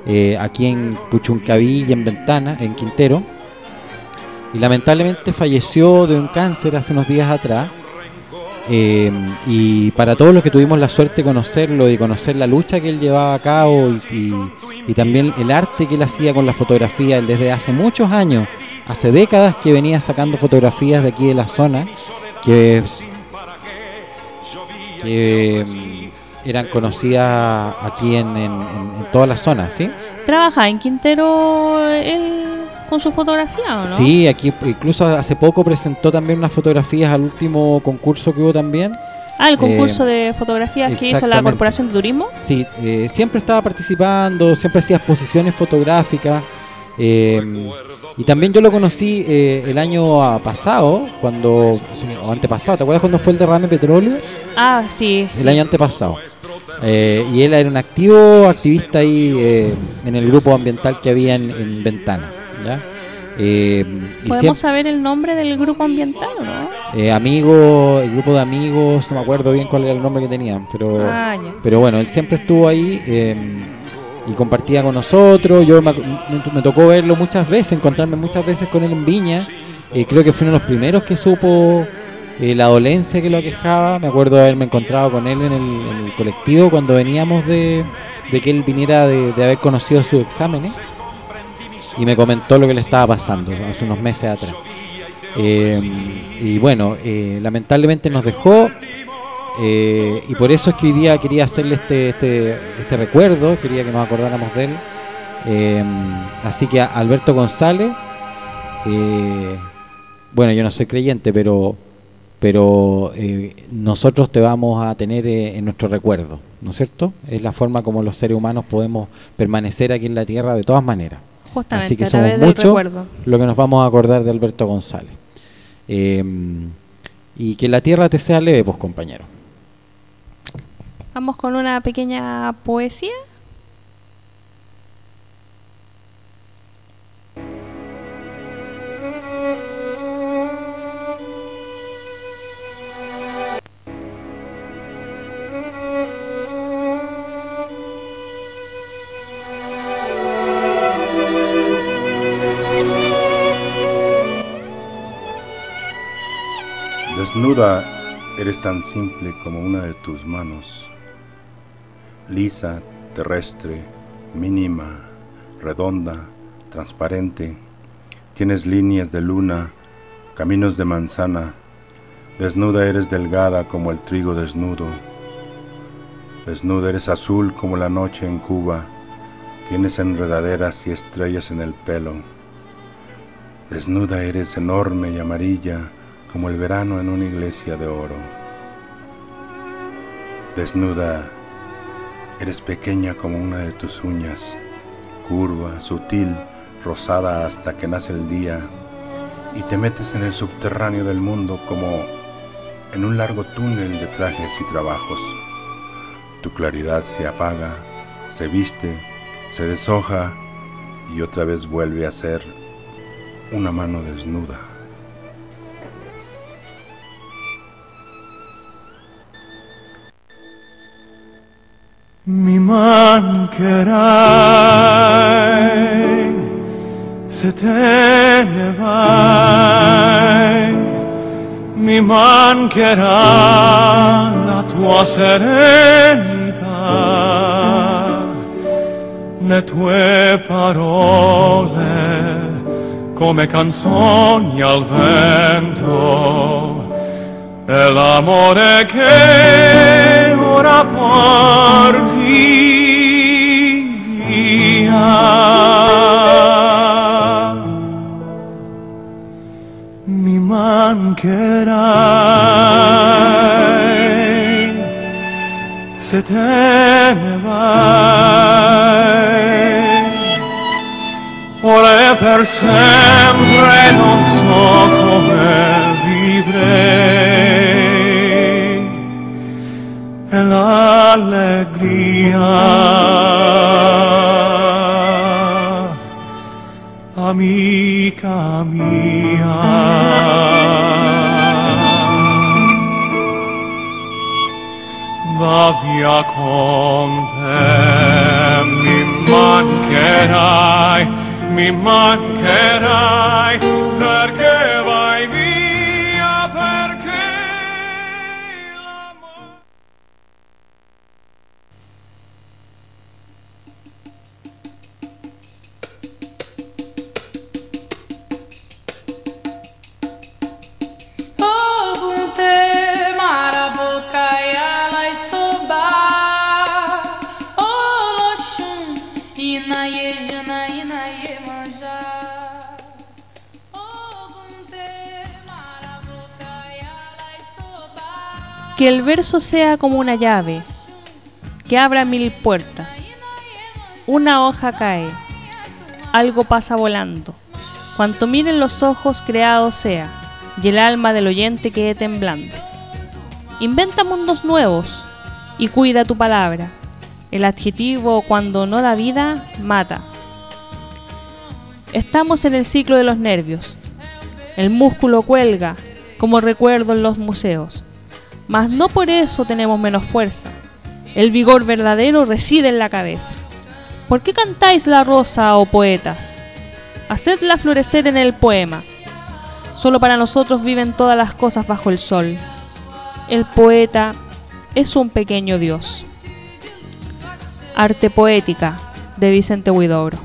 eh, aquí en Puchuncaví y en Ventana, en Quintero. Y lamentablemente falleció de un cáncer hace unos días atrás. Eh, y para todos los que tuvimos la suerte de conocerlo y conocer la lucha que él llevaba a cabo y, y- también el arte que él hacía con la fotografía, él desde hace muchos años, hace décadas que venía sacando fotografías de aquí de la zona, que, que, mm, eran conocidas aquí en, en, toda la zona, ¿sí? ¿Trabaja en Quintero él con su fotografía o no? Sí, aquí incluso hace poco presentó también unas fotografías al último concurso que hubo también. Ah, el concurso Eh, de fotografías que hizo la. Corporación de Turismo. Sí, eh, siempre estaba participando, siempre hacía exposiciones fotográficas. eh, y también yo lo conocí eh, el año pasado, cuando, o antepasado, ¿te acuerdas cuando fue el derrame de petróleo? Ah, sí. El sí. año antepasado. Eh, y él era un activo activista ahí eh, en el grupo ambiental que había en, en Ventana. ¿ya? Eh, ¿Podemos siempre- saber el nombre del grupo ambiental no? eh, amigos, el grupo de amigos, no me acuerdo bien cuál era el nombre que tenían, pero, Ah, pero bueno, él siempre estuvo ahí eh, y compartía con nosotros. Yo me, tocó verlo muchas veces, encontrarme muchas veces con él en Viña. Eh, creo que fue uno de los primeros que supo eh, la dolencia que lo aquejaba. Me acuerdo de haberme encontrado con él en el, en el colectivo cuando veníamos de, de que él viniera de, de haber conocido sus exámenes y me comentó lo que le estaba pasando hace unos meses atrás. Eh, y bueno, eh, lamentablemente nos dejó eh, y por eso es que hoy día quería hacerle este, este, este recuerdo, quería que nos acordáramos de él. Eh, así que a Alberto González, eh, bueno, yo no soy creyente, pero, pero nosotros te vamos a tener en nuestro recuerdo, ¿no es cierto? Es la forma como los seres humanos podemos permanecer aquí en la Tierra de todas maneras. Justamente, Así que somos muchos lo que nos vamos a acordar de Alberto González. Y que la tierra te sea leve, pues compañero. Vamos con una pequeña poesía. Desnuda eres tan simple como una de tus manos, lisa, terrestre, mínima, redonda, transparente. Tienes líneas de luna, caminos de manzana. Desnuda eres delgada como el trigo desnudo. Desnuda eres azul como la noche en Cuba. Tienes enredaderas y estrellas en el pelo. Desnuda eres enorme y amarilla como el verano en una iglesia de oro. Desnuda, eres pequeña como una de tus uñas, curva, sutil, rosada hasta que nace el día, y te metes en el subterráneo del mundo como en un largo túnel de trajes y trabajos. Tu claridad se apaga, se viste, se deshoja y otra vez vuelve a ser una mano desnuda. Mi mancherai se te ne vai, mi mancherà la tua serenità, le tue parole come canzoni al vento. E l'amore che ora porti via mi mancherai se te ne vai ora per sempre non so come vivrei e l'allegria. Amica mia. va via con te, mi mancherai, mi mancherai, perché Que el verso sea como una llave, que abra mil puertas. Una hoja cae, algo pasa volando. Cuanto miren los ojos creado sea, y el alma del oyente quede temblando. Inventa mundos nuevos y cuida tu palabra. El adjetivo cuando no da vida, mata. Estamos en el ciclo de los nervios. El músculo cuelga como recuerdo en los museos. Mas no por eso tenemos menos fuerza. El vigor verdadero reside en la cabeza. ¿Por qué cantáis la rosa, oh poetas? Hacedla florecer en el poema. Solo para nosotros viven todas las cosas bajo el sol. El poeta es un pequeño dios. Arte poética de Vicente Huidobro.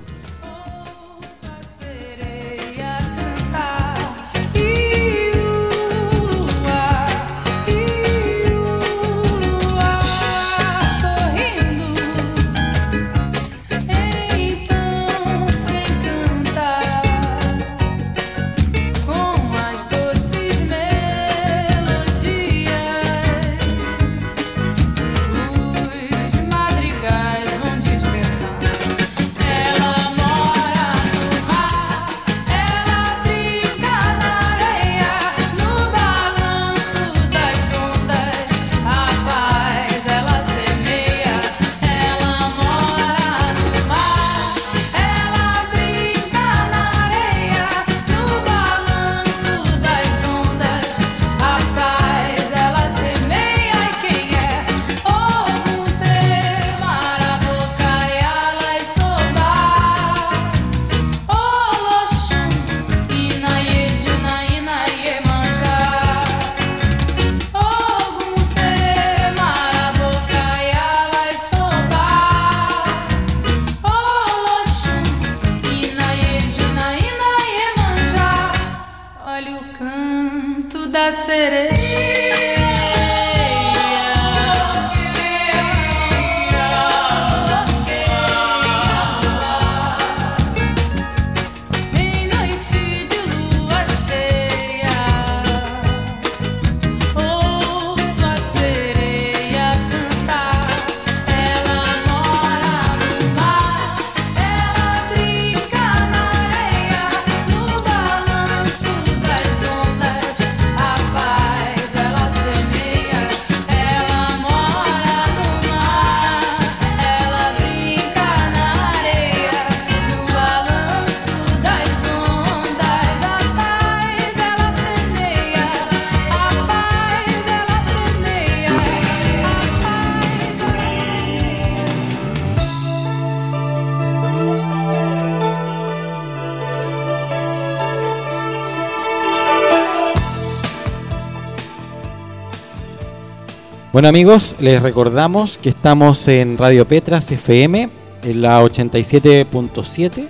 Bueno amigos, les recordamos que estamos en Radio Petras FM, en la 87.7.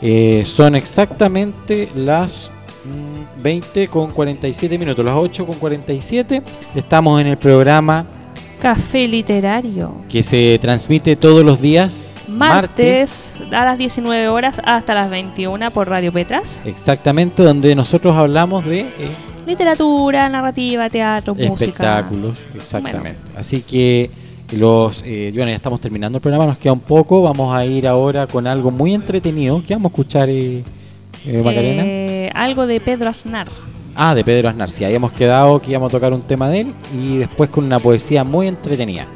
Eh, son exactamente las mm, 20 con 47 minutos, las 8 con 47. Estamos en el programa Café literario. que se transmite todos los días Martes, a las 19 horas hasta las 21 por Radio Petras. exactamente donde nosotros hablamos de eh, Literatura, narrativa, teatro, música. espectáculos, exactamente. Así que los, eh, bueno, ya estamos terminando el programa, nos queda un poco, vamos a ir ahora con algo muy entretenido. ¿Qué vamos a escuchar, eh, eh, Macarena? Eh, algo de Pedro Aznar. Ah, de Pedro Aznar, sí, habíamos quedado que íbamos a tocar un tema de él y después con una poesía muy entretenida.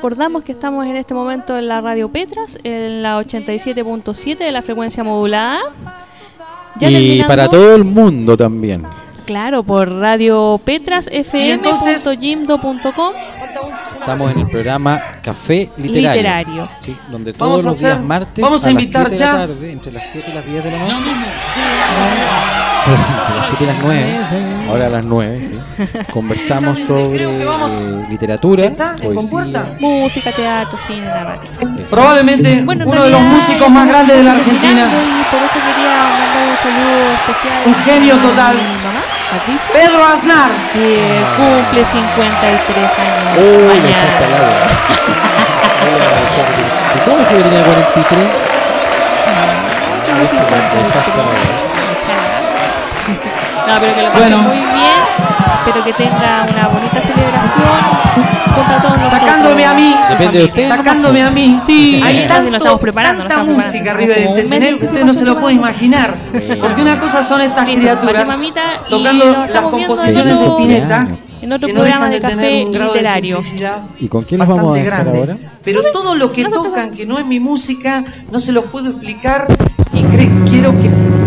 Recordamos que estamos en este momento en la radio Petras, en la 87.7 de la frecuencia modulada. Ya y terminando- para todo el mundo también. Claro, por radio petrasfm.jimdo.com. Estamos en el programa Café Literario. Literario. Sí, donde todos los días martes vamos a las invitar 7 de la tarde, entre las 7 y las 10 de la noche. las 7 y las 9, ahora a las 9, sí. Conversamos sobre eh, literatura, poesía. Música, teatro, cine, narrativa. Probablemente Bueno, en uno de los realidad, músicos más grandes de la estamos Argentina. terminando Y por eso quería mandar un saludo especial. Un genio a total. Mi mamá, Patricia. Pedro Aznar. Que cumple 53 años. Uy, me mañana. echaste al agua. ¿Y cómo es que tenía 43? Yo no sé Me cuánto es, echaste al agua. No, pero que lo pase Bueno. muy bien. Espero que tenga una bonita celebración todos nosotros. Sacándome a mí. Depende de usted. Sacándome a mí. Sí, hay estamos preparando, tanta estamos música preparando. arriba del escenario que usted no se lo puede imaginar. Porque una cosa son estas Listo, criaturas mamita, tocando las composiciones de Pineta. En otro que no programa de café tener un grado de literario. ¿Y con quién nos vamos a bastante dejar grande. ahora? Pero todo lo que tocan, que no es mi música, no se los puedo explicar y quiero que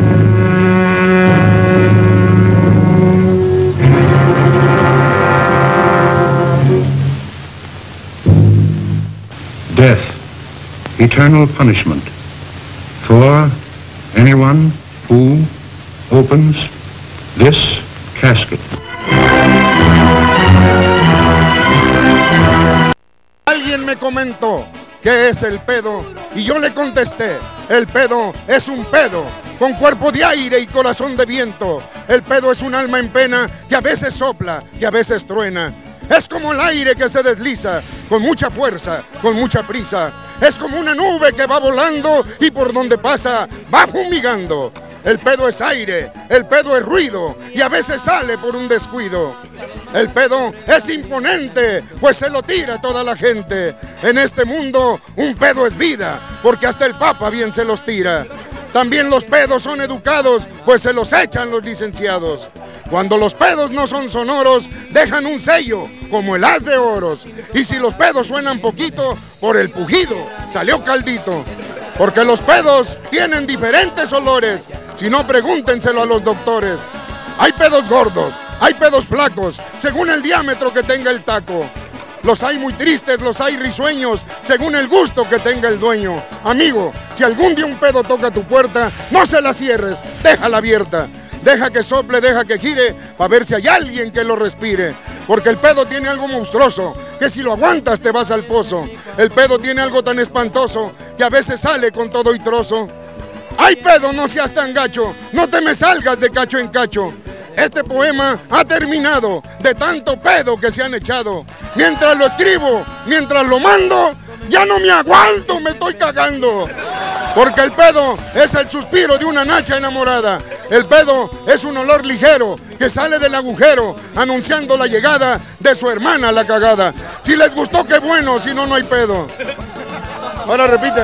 death, eternal punishment for anyone who opens this casket. Alguien me comentó qué es el pedo y yo le contesté, el pedo es un pedo con cuerpo de aire y corazón de viento. El pedo es un alma en pena que a veces sopla, que a veces truena. Es como el aire que se desliza con mucha fuerza, con mucha prisa. Es como una nube que va volando y por donde pasa va fumigando. El pedo es aire, el pedo es ruido y a veces sale por un descuido. El pedo es imponente, pues se lo tira toda la gente. En este mundo un pedo es vida, porque hasta el Papa bien se los tira. También los pedos son educados, pues se los echan los licenciados. Cuando los pedos no son sonoros, dejan un sello, como el as de oros. Y si los pedos suenan poquito, por el pujido salió caldito. Porque los pedos tienen diferentes olores. Si no, pregúntenselo a los doctores. Hay pedos gordos, hay pedos flacos, según el diámetro que tenga el taco. Los hay muy tristes, los hay risueños, según el gusto que tenga el dueño. Amigo, si algún día un pedo toca tu puerta, no se la cierres, déjala abierta. Deja que sople, deja que gire, para ver si hay alguien que lo respire. Porque el pedo tiene algo monstruoso, que si lo aguantas te vas al pozo. El pedo tiene algo tan espantoso, que a veces sale con todo y trozo. ¡Ay, pedo, no seas tan gacho! ¡No te me salgas de cacho en cacho! Este poema ha terminado de tanto pedo que se han echado. Mientras lo escribo, mientras lo mando, ya no me aguanto, me estoy cagando. Porque el pedo es el suspiro de una nacha enamorada. El pedo es un olor ligero que sale del agujero anunciando la llegada de su hermana la cagada. Si les gustó, qué bueno, si no, no hay pedo. Ahora repite.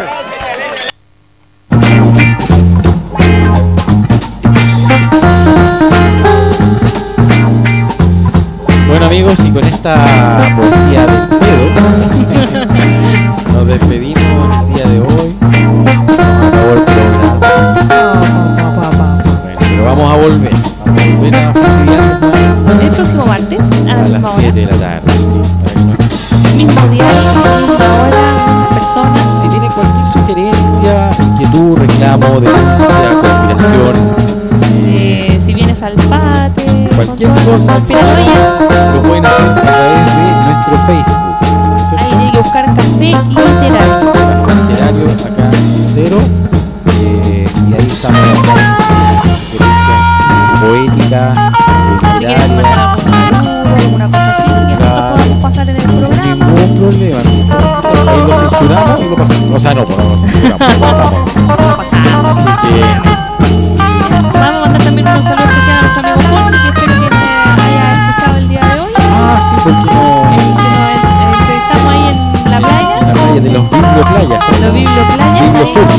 Amigos, y con esta poesía del pedo, nos despedimos el día de hoy. Nos acabó el programa. Bueno, pero vamos a volver. Vamos a volver a fastidiarnos El próximo martes, a la las hora. 7 de la tarde. sí, para que Mismo día, misma hora, personas. Si tienen cualquier sugerencia, inquietud, reclamo, denuncia, conspiración, Eh, si vienes al pate, cualquier cosa, conspiranoias, lo pueden hacer a través de nuestro Facebook. ahí hay que buscar café literario. Café literario acá entero. eh, y ahí estamos sugerencias poéticas, Si quieres mandar literarias. algún saludo, alguna cosa así, que nosotros pasar en el programa. Ningún problema. Ahí lo censuramos y lo pasamos. O sea, no, pues no lo censuramos, lo pasamos. Lo pasamos. Así que Vamos a mandar también un saludo especial a nuestro playa. la playa de los biblioplayas. Los biblioplayas. Bibliosurf.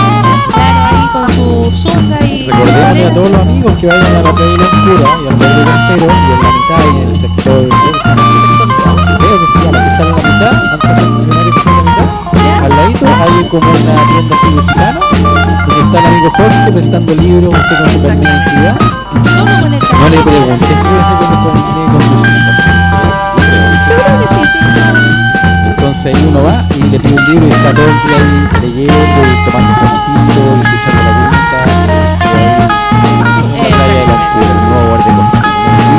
Claro, ahí con su surf ahí. Recordémosle a todos los amigos que vayan a la playa Oscura y al verde costero y en la mitad y en el sector, creo que se llama- creo que se llama, que está en la mitad, este concesionario que está en la mitad, al ladito hay como una tienda así de gitano, donde está el amigo Jorge prestando libros, usted con su carnet de identidad. No le pregunté si puede ser con el carnet de conducir. Yo creo que sí, sí. Ahí uno va y le pide un libro y está todo el día ahí leyendo y tomando solcito y escuchando la música. Y ahí, la playa de la el nuevo borde con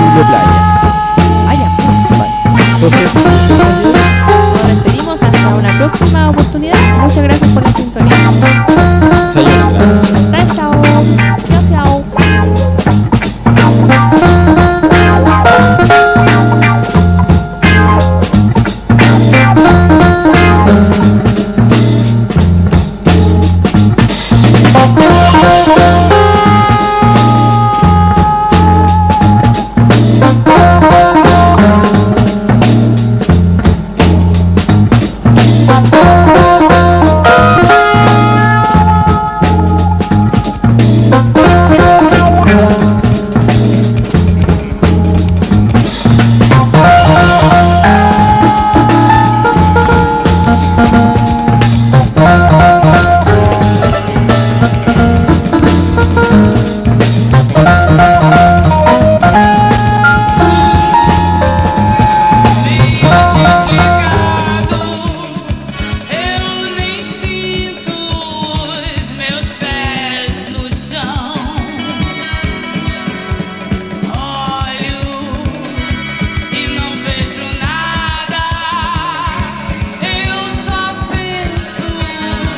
libro playa. Vale. Entonces, nos despedimos hasta una próxima oportunidad. Muchas gracias por la sintonía.